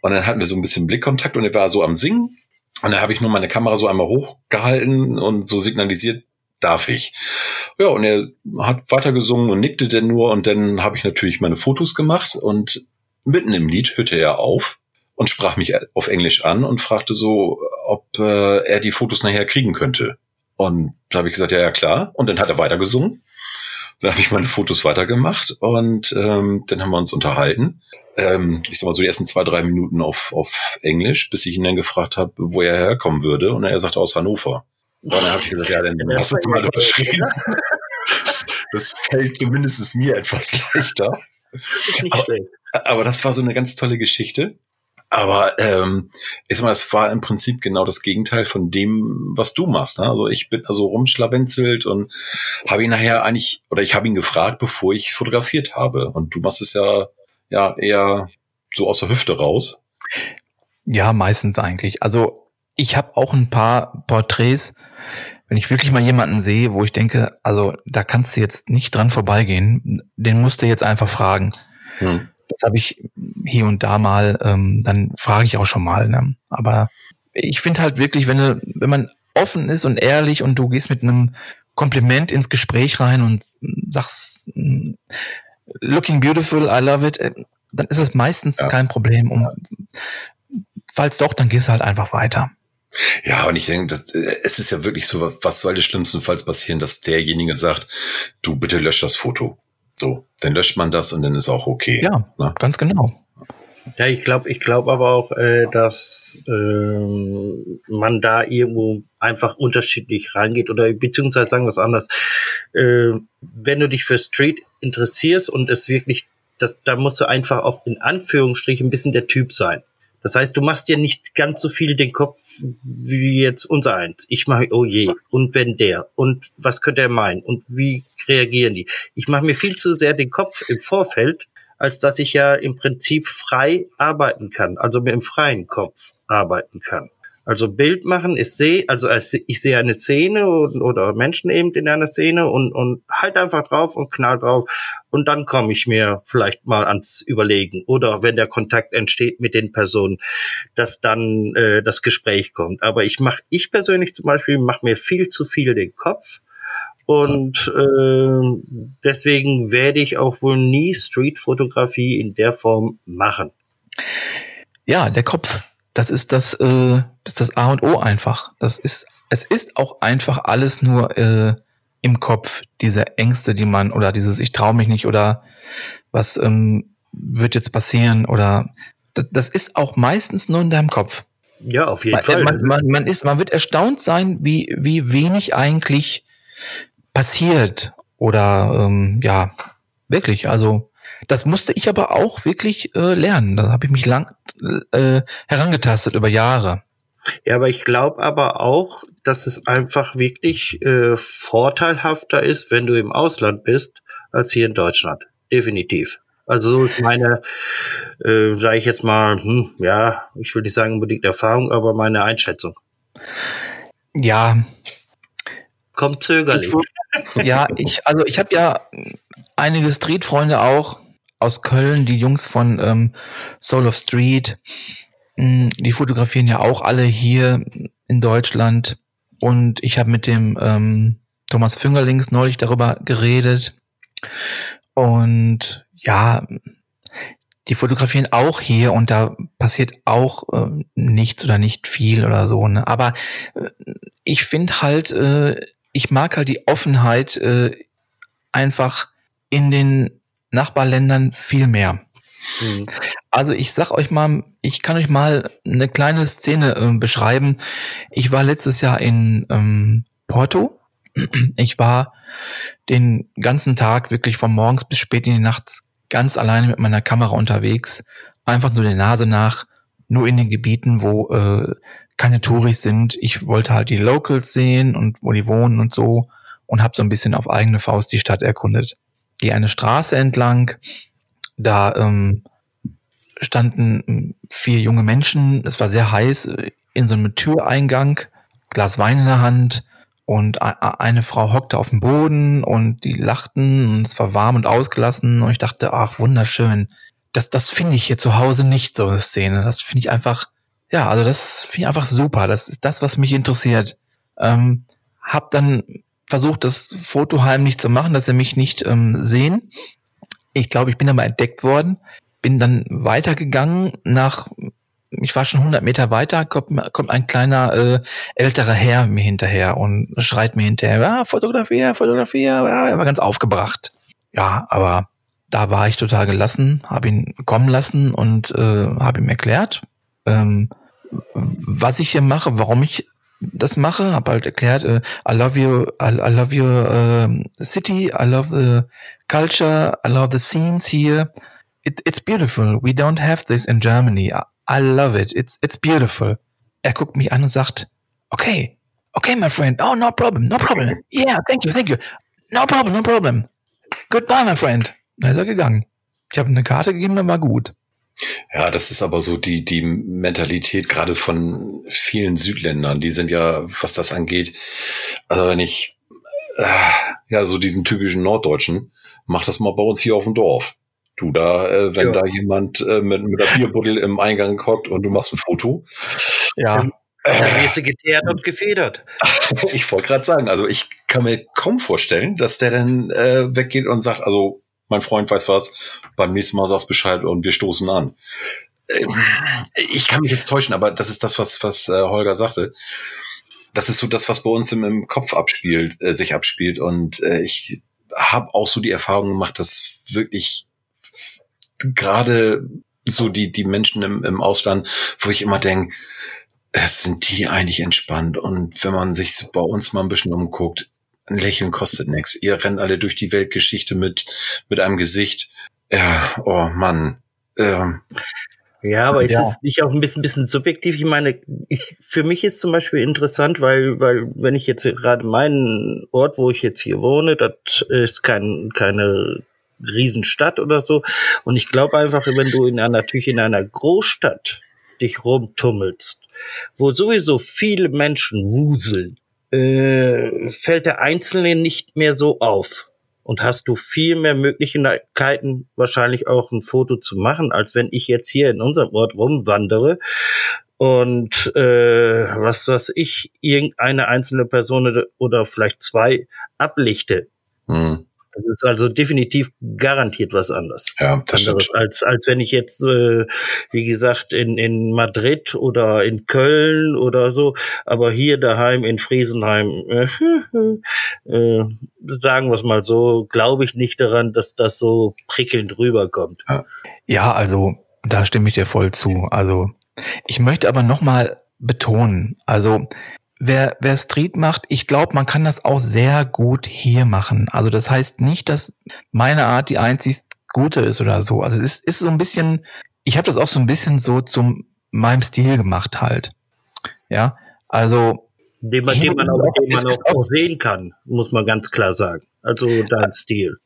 Und dann hatten wir so ein bisschen Blickkontakt und er war so am Singen. Und dann habe ich nur meine Kamera so einmal hochgehalten und so signalisiert, darf ich. Ja, und er hat weitergesungen und nickte dann nur und dann habe ich natürlich meine Fotos gemacht und mitten im Lied hörte er auf und sprach mich auf Englisch an und fragte so, ob äh, er die Fotos nachher kriegen könnte. Und da habe ich gesagt, ja, ja, klar. Und dann hat er weitergesungen. Dann habe ich meine Fotos weitergemacht und ähm, dann haben wir uns unterhalten. Ähm, ich sag mal so die ersten zwei, drei Minuten auf, auf Englisch, bis ich ihn dann gefragt habe, wo er herkommen würde. Und er sagte aus Hannover. Und dann habe ich gesagt, ja, dann lass uns mal unterschrieben. Das, das fällt zumindest mir etwas leichter. Ist nicht aber, aber das war so eine ganz tolle Geschichte. Aber ähm, ich sag mal, es war im Prinzip genau das Gegenteil von dem, was du machst. Ne? Also ich bin also rumschlawenzelt und habe ihn nachher eigentlich, oder ich habe ihn gefragt, bevor ich fotografiert habe. Und du machst es ja, ja eher so aus der Hüfte raus. Ja, meistens eigentlich. Also ich habe auch ein paar Porträts, wenn ich wirklich mal jemanden sehe, wo ich denke, also da kannst du jetzt nicht dran vorbeigehen, den musst du jetzt einfach fragen. Hm. Das habe ich hier und da mal, ähm, dann frage ich auch schon mal. Ne? Aber ich finde halt wirklich, wenn, du, wenn man offen ist und ehrlich und du gehst mit einem Kompliment ins Gespräch rein und sagst, mm, looking beautiful, I love it, äh, dann ist das meistens ja. kein Problem. Und falls doch, dann gehst du halt einfach weiter. Ja, und ich denke, das, äh, es ist ja wirklich so, was soll das schlimmstenfalls passieren, dass derjenige sagt, du bitte lösch das Foto. So, dann löscht man das und dann ist auch okay. Ja, ne? ganz genau. Ja, ich glaube, ich glaube aber auch, äh, dass äh, man da irgendwo einfach unterschiedlich reingeht oder beziehungsweise sagen wir es anders. Äh, wenn du dich für Street interessierst und es wirklich, das, da musst du einfach auch in Anführungsstrichen ein bisschen der Typ sein. Das heißt, du machst dir nicht ganz so viel den Kopf wie jetzt unser eins. Ich mache, oh je, und wenn der, und was könnte er meinen, und wie reagieren die? Ich mache mir viel zu sehr den Kopf im Vorfeld, als dass ich ja im Prinzip frei arbeiten kann, also mit dem freien Kopf arbeiten kann. Also Bild machen, ich sehe, also ich sehe eine Szene oder Menschen eben in einer Szene und, und halt einfach drauf und knall drauf und dann komme ich mir vielleicht mal ans Überlegen oder wenn der Kontakt entsteht mit den Personen, dass dann äh, das Gespräch kommt. Aber ich mache, ich persönlich zum Beispiel mache mir viel zu viel den Kopf und äh, deswegen werde ich auch wohl nie Streetfotografie in der Form machen. Ja, der Kopf das ist das, äh, das ist das A und O einfach. Das ist, es ist auch einfach alles nur äh, im Kopf, diese Ängste, die man, oder dieses Ich traue mich nicht oder was ähm, wird jetzt passieren oder das, das ist auch meistens nur in deinem Kopf. Ja, auf jeden man, Fall. Man, man, man, ist, man wird erstaunt sein, wie, wie wenig eigentlich passiert. Oder ähm, ja, wirklich. Also das musste ich aber auch wirklich äh, lernen. Da habe ich mich lang äh, herangetastet über Jahre. Ja, aber ich glaube aber auch, dass es einfach wirklich äh, vorteilhafter ist, wenn du im Ausland bist, als hier in Deutschland. Definitiv. Also so ist meine, äh, sage ich jetzt mal, hm, ja, ich will nicht sagen unbedingt Erfahrung, aber meine Einschätzung. Ja. Kommt zögerlich. Ja, ich, also ich habe ja einige Street-Freunde auch, aus Köln, die Jungs von ähm, Soul of Street, hm, die fotografieren ja auch alle hier in Deutschland. Und ich habe mit dem ähm, Thomas Füngerlings neulich darüber geredet. Und ja, die fotografieren auch hier und da passiert auch äh, nichts oder nicht viel oder so. Ne? Aber äh, ich finde halt, äh, ich mag halt die Offenheit äh, einfach in den Nachbarländern viel mehr. Mhm. Also ich sag euch mal, ich kann euch mal eine kleine Szene äh, beschreiben. Ich war letztes Jahr in ähm, Porto. Ich war den ganzen Tag wirklich von morgens bis spät in die Nacht ganz alleine mit meiner Kamera unterwegs, einfach nur der Nase nach, nur in den Gebieten, wo äh, keine Touris sind. Ich wollte halt die Locals sehen und wo die wohnen und so und habe so ein bisschen auf eigene Faust die Stadt erkundet. Gehe eine Straße entlang, da ähm, standen vier junge Menschen, es war sehr heiß, in so einem Türeingang, Glas Wein in der Hand und eine Frau hockte auf dem Boden und die lachten und es war warm und ausgelassen und ich dachte, ach, wunderschön. Das, das finde ich hier zu Hause nicht, so eine Szene. Das finde ich einfach, ja, also das finde ich einfach super. Das ist das, was mich interessiert. Ähm, hab dann versucht, das Foto heimlich zu machen, dass sie mich nicht ähm, sehen. Ich glaube, ich bin aber entdeckt worden, bin dann weitergegangen nach ich war schon 100 Meter weiter, kommt, kommt ein kleiner äh, älterer Herr mir hinterher und schreit mir hinterher, ja, Fotografie, Fotografie, ja, er war ganz aufgebracht. Ja, aber da war ich total gelassen, habe ihn kommen lassen und äh, habe ihm erklärt, ähm, was ich hier mache, warum ich das mache, habe halt erklärt, äh, I love you, I, I love your uh, city, I love the culture, I love the scenes here. It, it's beautiful. We don't have this in Germany. I love it. It's, it's beautiful. Er guckt mich an und sagt, okay, okay, my friend. Oh, no problem, no problem. Yeah, thank you, thank you. No problem, no problem. Goodbye, my friend. Dann ist er gegangen. Ich habe eine Karte gegeben, dann war gut. Ja, das ist aber so die, die Mentalität gerade von vielen Südländern. Die sind ja, was das angeht, also wenn ich, äh, ja, so diesen typischen Norddeutschen, mach das mal bei uns hier auf dem Dorf. Du da, äh, wenn ja. da jemand äh, mit, mit der Bierbuddel im Eingang hockt und du machst ein Foto. Ja. Da wirst du geteert und gefedert. ich wollte gerade sagen, also ich kann mir kaum vorstellen, dass der dann äh, weggeht und sagt, also mein Freund weiß was, beim nächsten Mal sagst Bescheid und wir stoßen an. Ähm, ich kann mich jetzt täuschen, aber das ist das, was, was äh, Holger sagte. Das ist so das, was bei uns im, im Kopf abspielt, äh, sich abspielt. Und äh, ich habe auch so die Erfahrung gemacht, dass wirklich gerade so die, die Menschen im, im Ausland, wo ich immer denke, es sind die eigentlich entspannt. Und wenn man sich bei uns mal ein bisschen umguckt, ein Lächeln kostet nichts. Ihr rennt alle durch die Weltgeschichte mit, mit einem Gesicht. Ja, oh Mann. Ähm, ja, aber ist ja. es nicht auch ein bisschen, bisschen subjektiv? Ich meine, ich, für mich ist zum Beispiel interessant, weil, weil wenn ich jetzt gerade meinen Ort, wo ich jetzt hier wohne, das ist kein, keine Riesenstadt oder so. Und ich glaube einfach, wenn du in einer, natürlich in einer Großstadt dich rumtummelst, wo sowieso viele Menschen wuseln, äh, fällt der Einzelne nicht mehr so auf. Und hast du viel mehr Möglichkeiten, wahrscheinlich auch ein Foto zu machen, als wenn ich jetzt hier in unserem Ort rumwandere und äh, was was ich irgendeine einzelne Person oder vielleicht zwei ablichte. Hm. Das ist also definitiv garantiert was anderes. Ja, das anderes stimmt. Als, als wenn ich jetzt, äh, wie gesagt, in, in Madrid oder in Köln oder so, aber hier daheim in Friesenheim, äh, äh, sagen wir es mal so, glaube ich nicht daran, dass das so prickelnd rüberkommt. Ja. ja, also da stimme ich dir voll zu. Also ich möchte aber nochmal betonen, also wer, wer Street macht, ich glaube, man kann das auch sehr gut hier machen. Also das heißt nicht, dass meine Art die einzig gute ist oder so. Also es ist, ist so ein bisschen, ich habe das auch so ein bisschen so zum meinem Stil gemacht halt. Ja, also den man, den man, auch, den man auch, auch sehen kann, muss man ganz klar sagen. Also dein Stil,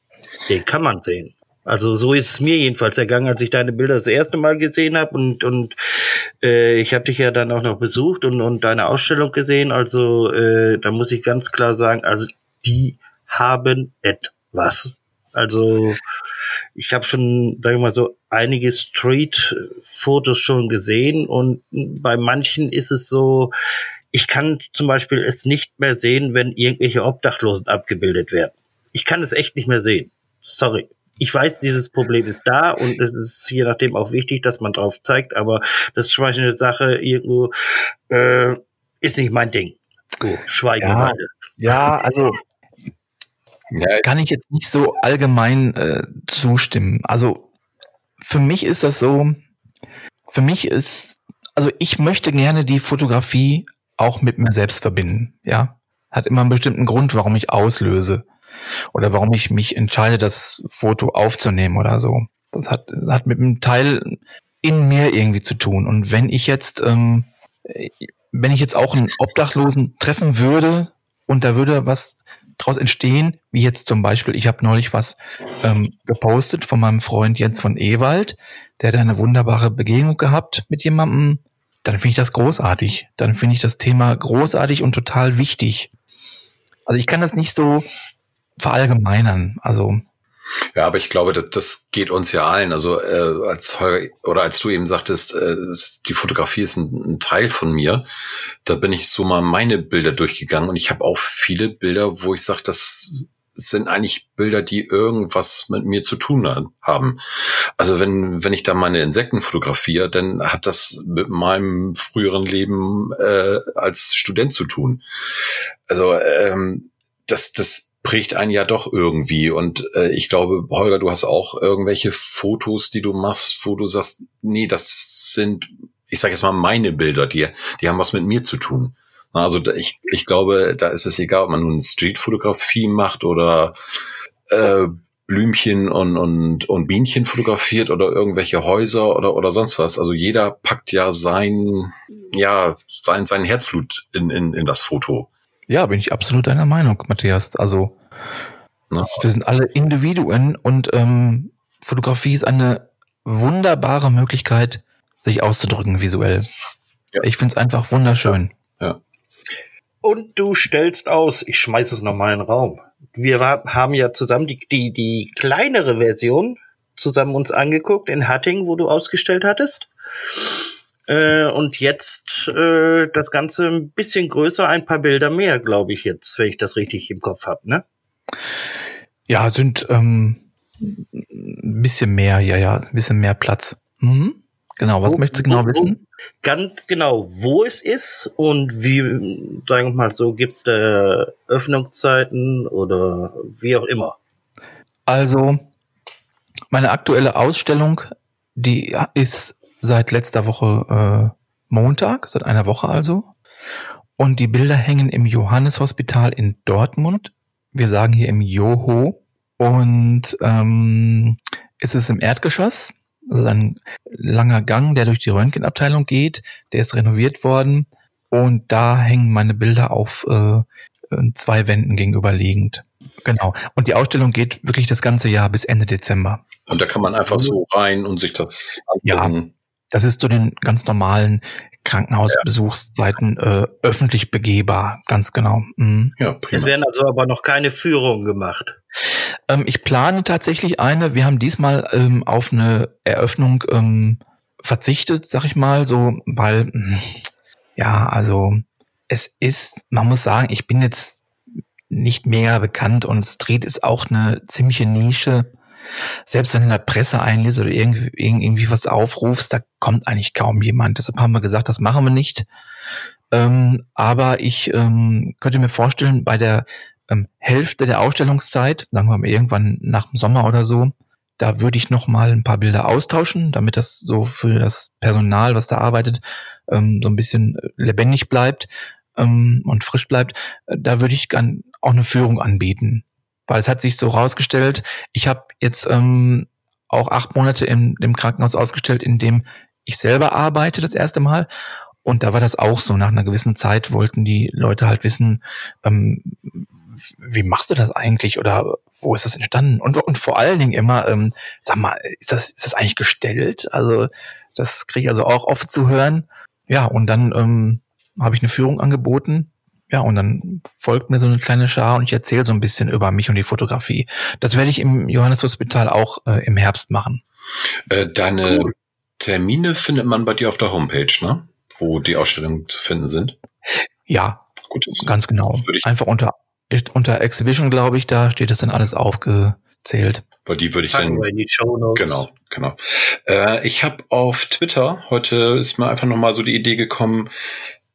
den kann man sehen. Also so ist es mir jedenfalls ergangen, als ich deine Bilder das erste Mal gesehen habe und und äh, ich habe dich ja dann auch noch besucht und und deine Ausstellung gesehen. Also äh, da muss ich ganz klar sagen, also die haben etwas. Also ich habe schon, sag ich mal so, einige Street-Fotos schon gesehen und bei manchen ist es so, ich kann zum Beispiel es nicht mehr sehen, wenn irgendwelche Obdachlosen abgebildet werden. Ich kann es echt nicht mehr sehen. Sorry ich weiß, dieses Problem ist da und es ist je nachdem auch wichtig, dass man drauf zeigt, aber das ist zum Beispiel eine Sache irgendwo äh, ist nicht mein Ding. Oh, Schweigeweide. Ja, ja, also kann ich jetzt nicht so allgemein äh, zustimmen. Also für mich ist das so, für mich ist, also ich möchte gerne die Fotografie auch mit mir selbst verbinden, ja. Hat immer einen bestimmten Grund, warum ich auslöse. Oder warum ich mich entscheide, das Foto aufzunehmen oder so. Das hat, hat mit einem Teil in mir irgendwie zu tun. Und wenn ich jetzt, ähm, wenn ich jetzt auch einen Obdachlosen treffen würde und da würde was draus entstehen, wie jetzt zum Beispiel, ich habe neulich was ähm, gepostet von meinem Freund Jens von Ewald, der hat eine wunderbare Begegnung gehabt mit jemandem, dann finde ich das großartig. Dann finde ich das Thema großartig und total wichtig. Also ich kann das nicht so verallgemeinern. Also ja, aber ich glaube, das, das geht uns ja allen. Also äh, als Holger, oder als du eben sagtest, äh, die Fotografie ist ein, ein, Teil von mir. Da bin ich so mal meine Bilder durchgegangen und ich habe auch viele Bilder, wo ich sage, das sind eigentlich Bilder, die irgendwas mit mir zu tun haben. Also wenn, wenn ich da meine Insekten fotografiere, dann hat das mit meinem früheren Leben äh, als Student zu tun. Also ähm, das, das prägt einen ja doch irgendwie. Und äh, ich glaube, Holger, du hast auch irgendwelche Fotos, die du machst, wo du sagst, nee, das sind, ich sage jetzt mal, meine Bilder, die, die haben was mit mir zu tun. Also ich, ich glaube, da ist es egal, ob man nun Streetfotografie macht oder äh, Blümchen und, und, und Bienchen fotografiert oder irgendwelche Häuser oder, oder sonst was. Also jeder packt ja sein, ja, sein, sein Herzblut in, in, in das Foto. Ja, bin ich absolut deiner Meinung, Matthias. Also ja. wir sind alle Individuen und ähm, Fotografie ist eine wunderbare Möglichkeit, sich auszudrücken visuell. Ja. Ich finde es einfach wunderschön. Ja. Und du stellst aus, ich schmeiß es nochmal in den Raum. Wir war, haben ja zusammen die, die, die kleinere Version zusammen uns angeguckt in Hatting, wo du ausgestellt hattest. Äh, und jetzt äh, das Ganze ein bisschen größer, ein paar Bilder mehr, glaube ich jetzt, wenn ich das richtig im Kopf habe, ne? Ja, sind ähm, ein bisschen mehr, ja, ja, ein bisschen mehr Platz. Mhm. Genau, was wo, möchtest du genau wo, wissen? Ganz genau, wo es ist und wie, sagen wir mal so, gibt's da Öffnungszeiten oder wie auch immer? Also, meine aktuelle Ausstellung, die ist seit letzter Woche äh, Montag, seit einer Woche also. Und die Bilder hängen im Johanneshospital in Dortmund. Wir sagen hier im Joho. Und ähm, es ist im Erdgeschoss. Das ist ein langer Gang, der durch die Röntgenabteilung geht. Der ist renoviert worden. Und da hängen meine Bilder auf äh, zwei Wänden gegenüberliegend. Genau. Und die Ausstellung geht wirklich das ganze Jahr bis Ende Dezember. Und da kann man einfach so rein und sich das angucken. Ja, das ist so den ganz normalen Krankenhausbesuchszeiten äh, öffentlich begehbar, ganz genau. Mhm. Ja, prima. Es werden also aber noch keine Führungen gemacht. Ähm, ich plane tatsächlich eine. Wir haben diesmal ähm, auf eine Eröffnung ähm, verzichtet, sag ich mal, so, weil ja, also es ist, man muss sagen, ich bin jetzt nicht mega bekannt und Street ist auch eine ziemliche Nische selbst wenn du in der Presse einliest oder irgendwie, irgendwie was aufrufst, da kommt eigentlich kaum jemand. Deshalb haben wir gesagt, das machen wir nicht. Ähm, aber ich ähm, könnte mir vorstellen, bei der ähm, Hälfte der Ausstellungszeit, sagen wir mal irgendwann nach dem Sommer oder so, da würde ich noch mal ein paar Bilder austauschen, damit das so für das Personal, was da arbeitet, ähm, so ein bisschen lebendig bleibt ähm, und frisch bleibt. Da würde ich gern auch eine Führung anbieten weil es hat sich so rausgestellt, ich habe jetzt ähm, auch acht Monate im, im Krankenhaus ausgestellt, in dem ich selber arbeite das erste Mal. Und da war das auch so. Nach einer gewissen Zeit wollten die Leute halt wissen, ähm, wie machst du das eigentlich oder wo ist das entstanden? Und, und vor allen Dingen immer, ähm, sag mal, ist das, ist das eigentlich gestellt? Also das kriege ich also auch oft zu hören. Ja, und dann ähm, habe ich eine Führung angeboten ja, und dann folgt mir so eine kleine Schar und ich erzähle so ein bisschen über mich und die Fotografie. Das werde ich im Johanneshospital auch äh, im Herbst machen. Äh, deine cool. Termine findet man bei dir auf der Homepage, ne? Wo die Ausstellungen zu finden sind. Ja, Gut, ganz genau. Einfach unter, unter Exhibition, glaube ich, da steht es dann alles aufgezählt. Weil die würde ich dann. in die Show Notes. Genau, genau. Äh, ich habe auf Twitter, heute ist mir einfach nochmal so die Idee gekommen,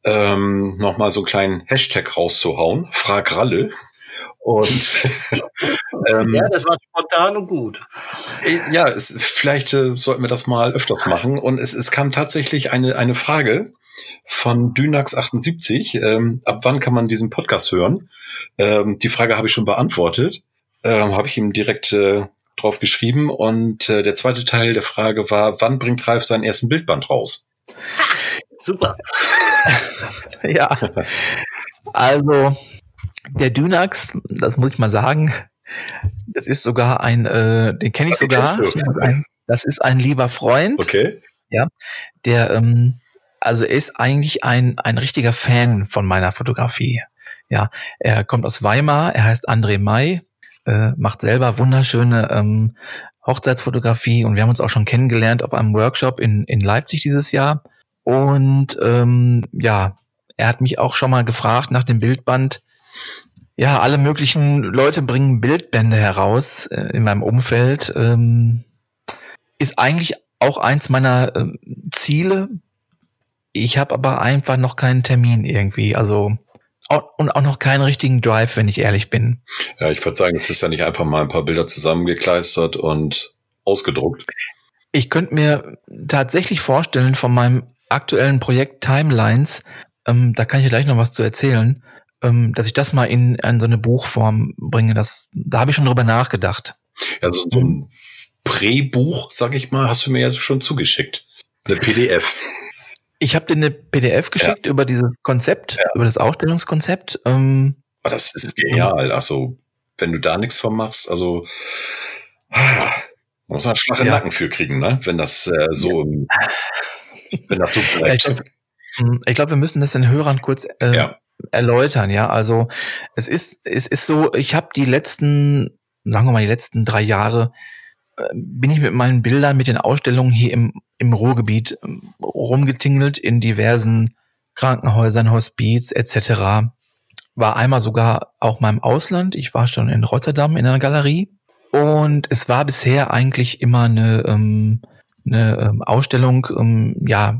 ähm, nochmal so einen kleinen Hashtag rauszuhauen. Frag Ralle. Und ähm, ja, das war spontan und gut. Äh, ja, es, vielleicht äh, sollten wir das mal öfters machen. Und es, es kam tatsächlich eine, eine Frage von Dynax78. Ähm, ab wann kann man diesen Podcast hören? Ähm, die Frage habe ich schon beantwortet. Ähm, habe ich ihm direkt äh, drauf geschrieben. Und äh, der zweite Teil der Frage war, wann bringt Ralf seinen ersten Bildband raus? Super. ja. Also, der Dynax, das muss ich mal sagen, das ist sogar ein, äh, den kenne ich sogar. Das ist, ein, das ist ein lieber Freund. Okay. Ja, der, ähm, also er ist eigentlich ein, ein richtiger Fan von meiner Fotografie. Ja, er kommt aus Weimar, er heißt André May, äh, macht selber wunderschöne ähm, Hochzeitsfotografie und wir haben uns auch schon kennengelernt auf einem Workshop in, in Leipzig dieses Jahr. Und ähm, ja, er hat mich auch schon mal gefragt nach dem Bildband. Ja, alle möglichen Leute bringen Bildbände heraus äh, in meinem Umfeld. Ähm, ist eigentlich auch eins meiner äh, Ziele. Ich habe aber einfach noch keinen Termin irgendwie. Also und auch noch keinen richtigen Drive, wenn ich ehrlich bin. Ja, ich würde sagen, es ist ja nicht einfach mal ein paar Bilder zusammengekleistert und ausgedruckt. Ich könnte mir tatsächlich vorstellen, von meinem aktuellen Projekt Timelines, ähm, da kann ich gleich noch was zu erzählen, ähm, dass ich das mal in, in so eine Buchform bringe. Das, da habe ich schon drüber nachgedacht. Ja, so, ein Präbuch, sag ich mal, hast du mir jetzt schon zugeschickt. Eine PDF. Ich habe dir eine PDF geschickt ja. über dieses Konzept, ja. über das Ausstellungskonzept. Ähm, Aber das ist genial. Also, wenn du da nichts von machst, also ah, muss man einen Schlag im ja. Nacken für kriegen, ne? Wenn das äh, so, im, wenn das so. Hm, ich glaube, wir müssen das den Hörern kurz äh, erläutern. Ja, also es ist es ist so. Ich habe die letzten, sagen wir mal, die letzten drei Jahre bin ich mit meinen Bildern, mit den Ausstellungen hier im, im Ruhrgebiet ähm, rumgetingelt in diversen Krankenhäusern, Hospiz etc. War einmal sogar auch mal im Ausland. Ich war schon in Rotterdam in einer Galerie. Und es war bisher eigentlich immer eine, ähm, eine ähm, Ausstellung ähm, ja,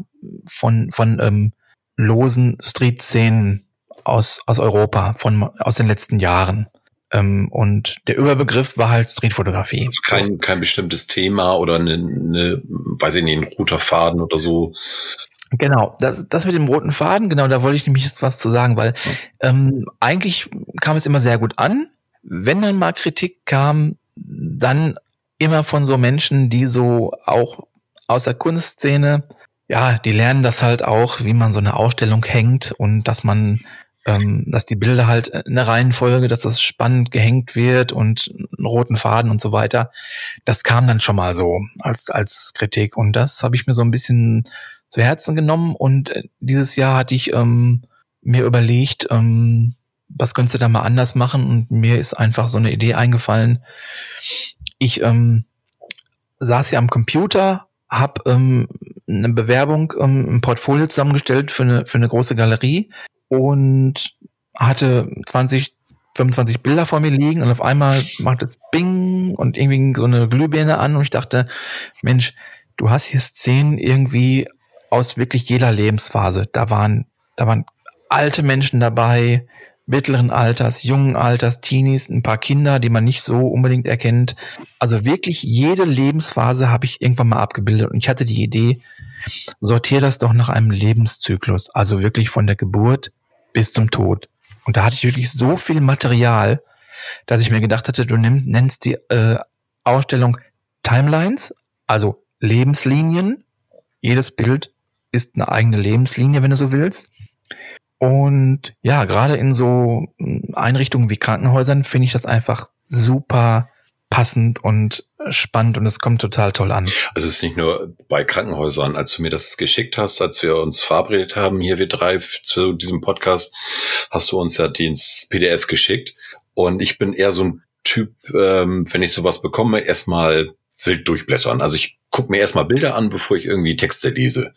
von, von ähm, losen Street-Szenen aus, aus Europa, von, aus den letzten Jahren. Ähm, und der Überbegriff war halt Streetfotografie. Also kein, kein bestimmtes Thema oder eine, eine, weiß ich nicht, ein roter Faden oder so. Genau, das, das mit dem roten Faden, genau, da wollte ich nämlich jetzt was zu sagen, weil ähm, eigentlich kam es immer sehr gut an. Wenn dann mal Kritik kam, dann immer von so Menschen, die so auch aus der Kunstszene, ja, die lernen das halt auch, wie man so eine Ausstellung hängt und dass man ähm, dass die Bilder halt eine Reihenfolge, dass das spannend gehängt wird und einen roten Faden und so weiter. Das kam dann schon mal so als, als Kritik und das habe ich mir so ein bisschen zu Herzen genommen und äh, dieses Jahr hatte ich ähm, mir überlegt, ähm, was könntest du da mal anders machen und mir ist einfach so eine Idee eingefallen. Ich ähm, saß ja am Computer, habe ähm, eine Bewerbung, ähm, ein Portfolio zusammengestellt für eine, für eine große Galerie und hatte 20, 25 Bilder vor mir liegen und auf einmal macht es Bing und irgendwie so eine Glühbirne an und ich dachte, Mensch, du hast hier Szenen irgendwie aus wirklich jeder Lebensphase. Da waren, da waren alte Menschen dabei, mittleren Alters, jungen Alters, Teenies, ein paar Kinder, die man nicht so unbedingt erkennt. Also wirklich jede Lebensphase habe ich irgendwann mal abgebildet und ich hatte die Idee, sortiere das doch nach einem Lebenszyklus, also wirklich von der Geburt bis zum Tod. Und da hatte ich wirklich so viel Material, dass ich mir gedacht hatte, du nimm, nennst die äh, Ausstellung Timelines, also Lebenslinien. Jedes Bild ist eine eigene Lebenslinie, wenn du so willst. Und ja, gerade in so hm, Einrichtungen wie Krankenhäusern finde ich das einfach super passend und spannend und es kommt total toll an. Also es ist nicht nur bei Krankenhäusern, als du mir das geschickt hast, als wir uns verabredet haben, hier wir drei zu diesem Podcast, hast du uns ja den PDF geschickt und ich bin eher so ein Typ, ähm, wenn ich sowas bekomme, erstmal wild durchblättern. Also ich gucke mir erstmal Bilder an, bevor ich irgendwie Texte lese.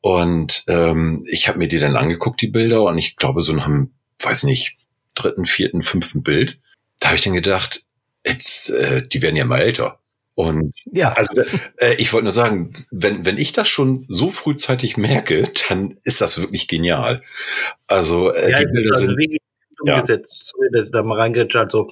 Und ähm, ich habe mir die dann angeguckt, die Bilder, und ich glaube, so nach einem, weiß nicht, dritten, vierten, fünften Bild, da habe ich dann gedacht, jetzt, äh, die werden ja mal älter. Und ja, also äh, ich wollte nur sagen, wenn, wenn ich das schon so frühzeitig merke, dann ist das wirklich genial. Also äh, ja, die Bilder also sind umgesetzt, ja. da mal reingeht, also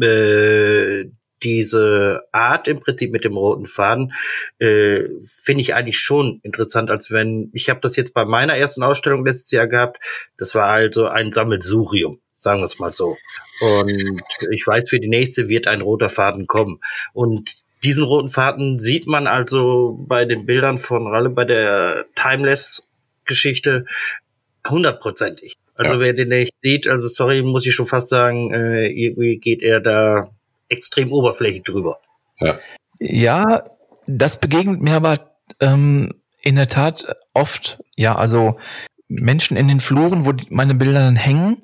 äh, diese Art im Prinzip mit dem roten Faden äh, finde ich eigentlich schon interessant, als wenn ich habe das jetzt bei meiner ersten Ausstellung letztes Jahr gehabt. Das war also ein Sammelsurium, sagen wir es mal so. Und ich weiß, für die nächste wird ein roter Faden kommen. Und diesen roten Faden sieht man also bei den Bildern von Ralle bei der Timeless-Geschichte hundertprozentig. Also ja. wer den nicht sieht, also sorry, muss ich schon fast sagen, äh, irgendwie geht er da extrem oberflächlich drüber. Ja, ja das begegnet mir aber ähm, in der Tat oft. Ja, also Menschen in den Fluren, wo meine Bilder dann hängen,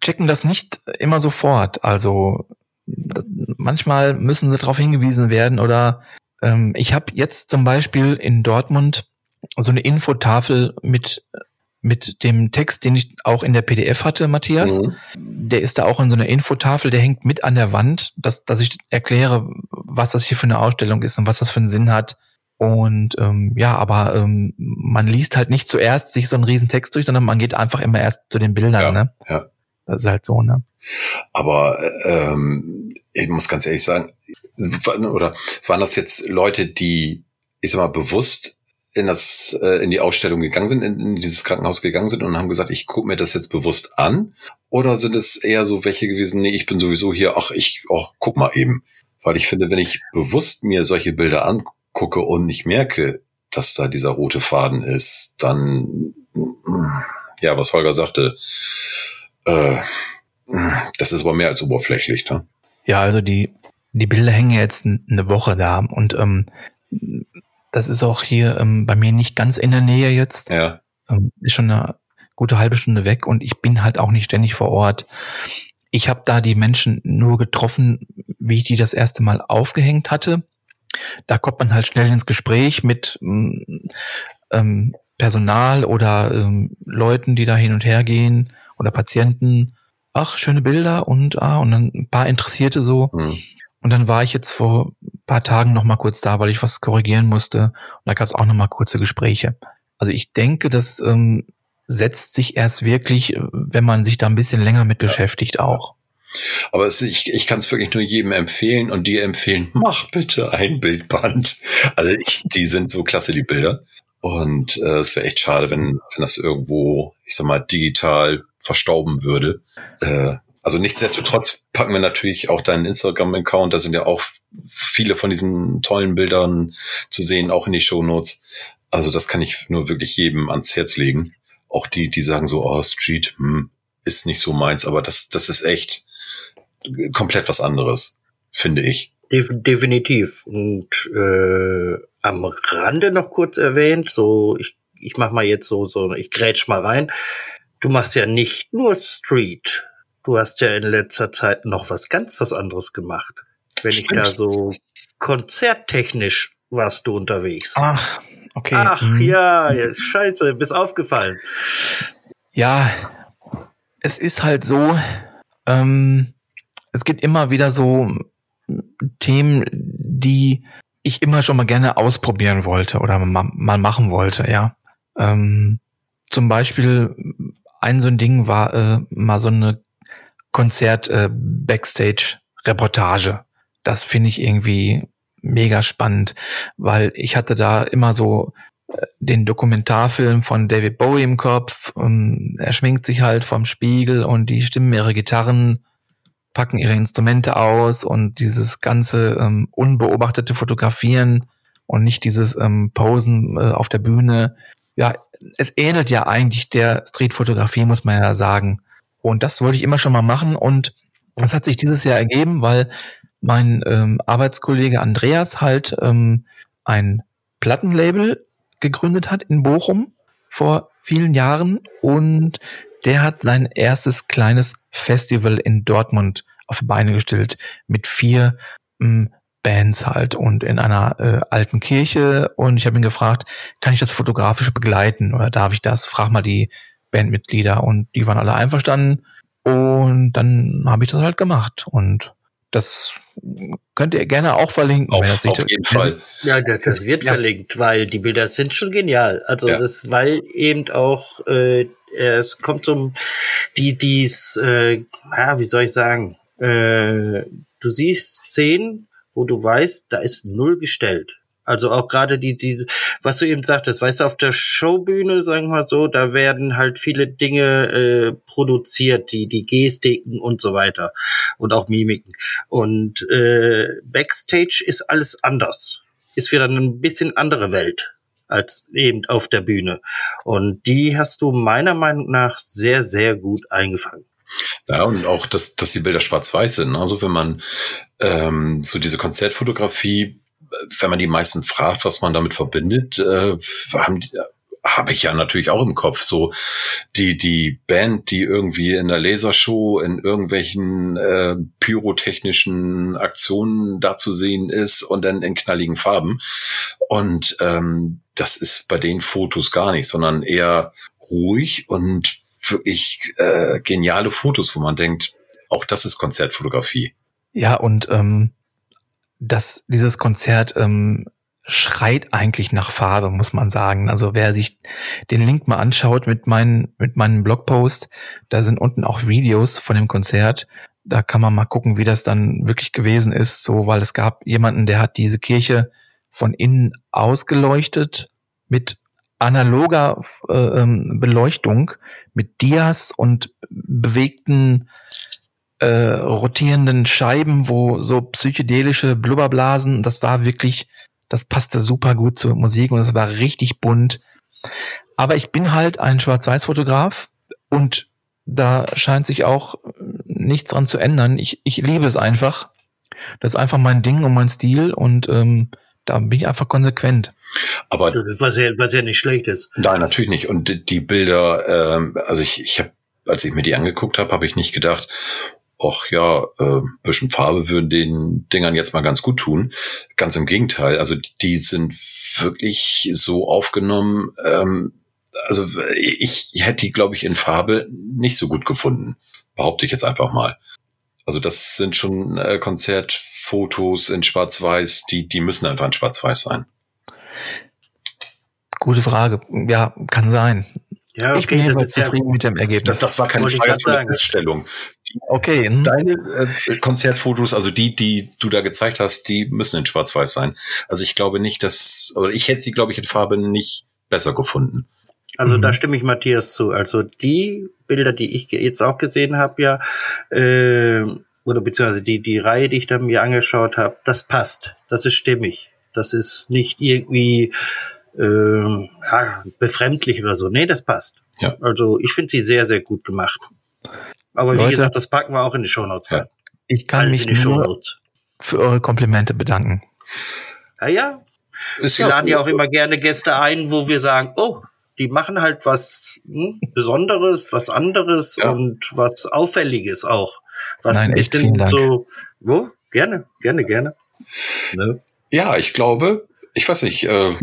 checken das nicht immer sofort. Also manchmal müssen sie darauf hingewiesen werden oder ähm, ich habe jetzt zum Beispiel in Dortmund so eine Infotafel mit mit dem Text, den ich auch in der PDF hatte, Matthias. Mhm. Der ist da auch in so einer Infotafel, der hängt mit an der Wand, dass, dass ich erkläre, was das hier für eine Ausstellung ist und was das für einen Sinn hat. Und ähm, ja, aber ähm, man liest halt nicht zuerst sich so einen riesen Text durch, sondern man geht einfach immer erst zu den Bildern. Ja, ne? ja. Das ist halt so, ne? Aber ähm, ich muss ganz ehrlich sagen, oder waren das jetzt Leute, die, ich sag mal, bewusst in das äh, in die Ausstellung gegangen sind, in, in dieses Krankenhaus gegangen sind und haben gesagt, ich gucke mir das jetzt bewusst an? Oder sind es eher so welche gewesen, nee, ich bin sowieso hier, ach, ich, oh, guck mal eben. Weil ich finde, wenn ich bewusst mir solche Bilder angucke und nicht merke, dass da dieser rote Faden ist, dann, ja, was Holger sagte, äh, das ist aber mehr als oberflächlich, ne? Ja, also die, die Bilder hängen jetzt eine Woche da und ähm, das ist auch hier ähm, bei mir nicht ganz in der Nähe jetzt. Ja. Ähm, ist schon eine gute halbe Stunde weg und ich bin halt auch nicht ständig vor Ort. Ich habe da die Menschen nur getroffen, wie ich die das erste Mal aufgehängt hatte. Da kommt man halt schnell ins Gespräch mit mm, ähm, Personal oder ähm, Leuten, die da hin und her gehen oder Patienten. Ach, schöne Bilder und ah, und dann ein paar Interessierte so. Mhm. Und dann war ich jetzt vor paar Tagen noch mal kurz da, weil ich was korrigieren musste. Und da gab es auch noch mal kurze Gespräche. Also ich denke, das ähm, setzt sich erst wirklich, wenn man sich da ein bisschen länger mit beschäftigt, auch. Aber es, ich, ich kann es wirklich nur jedem empfehlen und dir empfehlen, mach bitte ein Bildband. Also ich, die sind so klasse, die Bilder. Und äh, es wäre echt schade, wenn, wenn das irgendwo, ich sag mal, digital verstauben würde. Äh, also nichtsdestotrotz packen wir natürlich auch deinen Instagram-Account. Da sind ja auch viele von diesen tollen Bildern zu sehen, auch in die Show Notes. Also das kann ich nur wirklich jedem ans Herz legen. Auch die, die sagen so, oh, Street hm, ist nicht so meins, aber das, das ist echt komplett was anderes, finde ich. Definitiv. Und äh, am Rande noch kurz erwähnt, so ich, ich mach mal jetzt so, so, ich grätsch mal rein. Du machst ja nicht nur Street, Du hast ja in letzter Zeit noch was ganz was anderes gemacht. Wenn Stimmt. ich da so konzerttechnisch warst du unterwegs. Ach, okay. Ach mhm. ja, scheiße, bist aufgefallen. Ja, es ist halt so, ähm, es gibt immer wieder so Themen, die ich immer schon mal gerne ausprobieren wollte oder mal, mal machen wollte, ja. Ähm, zum Beispiel ein so ein Ding war äh, mal so eine Konzert äh. Das finde ich irgendwie mega spannend, weil ich hatte da immer so äh, den Dokumentarfilm von David Bowie im Kopf. Er schminkt sich halt vom Spiegel und die stimmen ihre Gitarren, packen ihre Instrumente aus und dieses ganze ähm, unbeobachtete Fotografieren und nicht dieses ähm, Posen äh, auf der Bühne. Ja, es ähnelt ja eigentlich der Streetfotografie, muss man ja sagen. Und das wollte ich immer schon mal machen. Und das hat sich dieses Jahr ergeben, weil mein ähm, Arbeitskollege Andreas halt ähm, ein Plattenlabel gegründet hat in Bochum vor vielen Jahren. Und der hat sein erstes kleines Festival in Dortmund auf Beine gestellt mit vier ähm, Bands halt und in einer äh, alten Kirche. Und ich habe ihn gefragt, kann ich das fotografisch begleiten? Oder darf ich das? Frag mal die Bandmitglieder und die waren alle einverstanden und dann habe ich das halt gemacht und das könnt ihr gerne auch verlinken. Auf, auf jeden Fall. Ja, das, wird ja. verlinkt, weil die Bilder sind schon genial. Also ja. das, weil eben auch äh, es kommt um die dies, äh, ja, wie soll ich sagen, äh, du siehst Szenen, wo du weißt, da ist null gestellt. Also auch gerade die, die, was du eben sagtest, weißt du, auf der Showbühne, sagen wir mal so, da werden halt viele Dinge äh, produziert, die, die Gestiken und so weiter und auch Mimiken. Und äh, Backstage ist alles anders. Ist wieder eine bisschen andere Welt als eben auf der Bühne. Und die hast du meiner Meinung nach sehr, sehr gut eingefangen. Ja, und auch, dass, dass die Bilder schwarz-weiß sind. Also wenn man ähm, so diese Konzertfotografie wenn man die meisten fragt, was man damit verbindet, äh, haben die, habe ich ja natürlich auch im Kopf. So die die Band, die irgendwie in der Lasershow in irgendwelchen äh, pyrotechnischen Aktionen da zu sehen ist und dann in knalligen Farben. Und ähm, das ist bei den Fotos gar nicht, sondern eher ruhig und wirklich äh, geniale Fotos, wo man denkt, auch das ist Konzertfotografie. Ja, und ähm, dass dieses Konzert ähm, schreit eigentlich nach Farbe, muss man sagen. Also wer sich den Link mal anschaut mit meinen mit meinem Blogpost, da sind unten auch Videos von dem Konzert. Da kann man mal gucken, wie das dann wirklich gewesen ist, so weil es gab jemanden, der hat diese Kirche von innen ausgeleuchtet mit analoger äh, ähm, Beleuchtung, mit Dias und bewegten äh, rotierenden Scheiben, wo so psychedelische Blubberblasen, das war wirklich, das passte super gut zur Musik und es war richtig bunt. Aber ich bin halt ein Schwarz-Weiß-Fotograf und da scheint sich auch nichts dran zu ändern. Ich, ich liebe es einfach. Das ist einfach mein Ding und mein Stil und ähm, da bin ich einfach konsequent. Aber was ja, was ja nicht schlecht ist. Nein, natürlich nicht. Und die Bilder, ähm, also ich, ich habe, als ich mir die angeguckt habe, habe ich nicht gedacht, ach ja, äh, bisschen Farbe würden den Dingern jetzt mal ganz gut tun. Ganz im Gegenteil, also die sind wirklich so aufgenommen. Ähm, also ich, ich hätte die, glaube ich, in Farbe nicht so gut gefunden. Behaupte ich jetzt einfach mal. Also das sind schon äh, Konzertfotos in Schwarz-Weiß, die, die müssen einfach in Schwarz-Weiß sein. Gute Frage. Ja, kann sein. Ja, okay, ich bin jedenfalls zufrieden ja, mit dem Ergebnis. Das, das war keine Frage, das war eine Feststellung. Okay. Hm. Deine äh, Konzertfotos, also die, die du da gezeigt hast, die müssen in Schwarz-Weiß sein. Also ich glaube nicht, dass, oder ich hätte sie, glaube ich, in Farbe nicht besser gefunden. Also mhm. da stimme ich Matthias zu. Also die Bilder, die ich jetzt auch gesehen habe, ja, äh, oder beziehungsweise die, die Reihe, die ich da mir angeschaut habe, das passt. Das ist stimmig. Das ist nicht irgendwie äh, ja, befremdlich oder so. Nee, das passt. Ja. Also ich finde sie sehr, sehr gut gemacht. Aber wie Leute, gesagt, das packen wir auch in die Shownotes rein. Ich kann Alles mich nur für eure Komplimente bedanken. Ja, ja. Ist wir ja laden ja auch immer gerne Gäste ein, wo wir sagen, oh, die machen halt was hm, Besonderes, was anderes ja. und was Auffälliges auch. Was Nein, echt vielen Dank. so, wo? Gerne, gerne, gerne. Ne? Ja, ich glaube, ich weiß nicht, äh,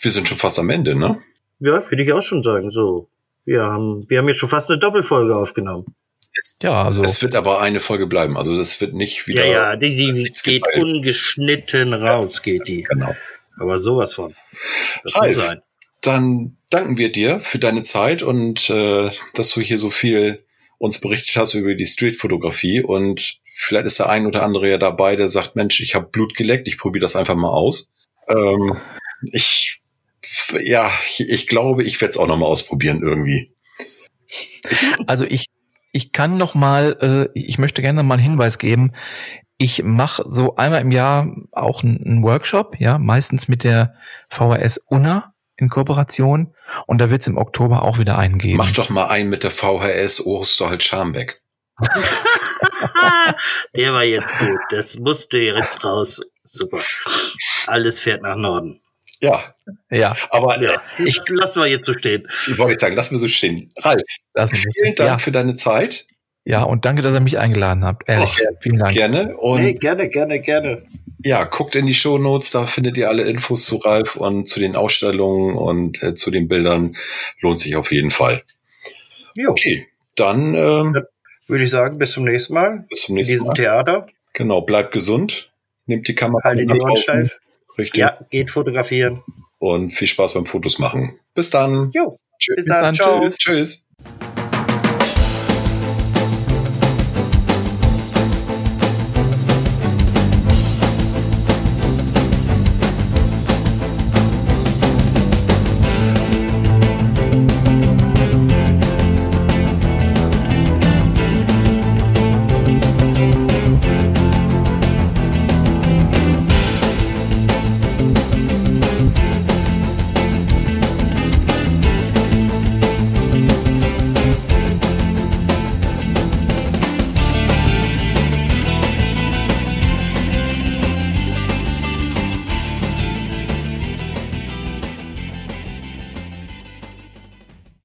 wir sind schon fast am Ende, ne? Ja, würde ich auch schon sagen. So, wir haben, wir haben jetzt schon fast eine Doppelfolge aufgenommen. Ja, also. Es wird aber eine Folge bleiben. Also das wird nicht wieder. Ja, ja, die, die geht gefallen. ungeschnitten raus, geht die. Genau. Aber sowas von. Das Ralf, muss sein. Dann danken wir dir für deine Zeit und äh, dass du hier so viel uns berichtet hast über die Streetfotografie und vielleicht ist der ein oder andere ja dabei, der sagt, Mensch, ich habe Blut geleckt, ich probiere das einfach mal aus. Ähm, ich ja, ich glaube, ich werde es auch noch mal ausprobieren irgendwie. Also ich ich kann noch mal, äh, ich möchte gerne noch mal einen Hinweis geben. Ich mache so einmal im Jahr auch einen Workshop, ja, meistens mit der VHS UNA in Kooperation und da wird es im Oktober auch wieder einen geben. Mach doch mal einen mit der VHS Osterholz Scharmbeck. der war jetzt gut. Das musste jetzt raus. Super. Alles fährt nach Norden. Ja. Ja. Aber ja, ich lassen wir jetzt so stehen. Ich wollte sagen, lassen wir so stehen. Ralf, vielen Dank ja. für deine Zeit. Ja, und danke, dass ihr mich eingeladen habt. Ehrlich, Och, vielen Dank. Gerne. Und hey, gerne, gerne, gerne. Ja, guckt in die Show Notes, da findet ihr alle Infos zu Ralf und zu den Ausstellungen und äh, zu den Bildern. Lohnt sich auf jeden Fall. Jo. Okay, dann ähm, würde ich sagen, bis zum nächsten Mal. Bis zum nächsten in diesem Mal. Theater. Genau, bleibt gesund. Nehmt die Kamera. Halt die Ohren steif. Richtig. Ja, geht fotografieren. Und viel Spaß beim Fotos machen. Bis dann. Jo. Tschüss. Bis, Bis dann. Ciao. Tschüss. Tschüss.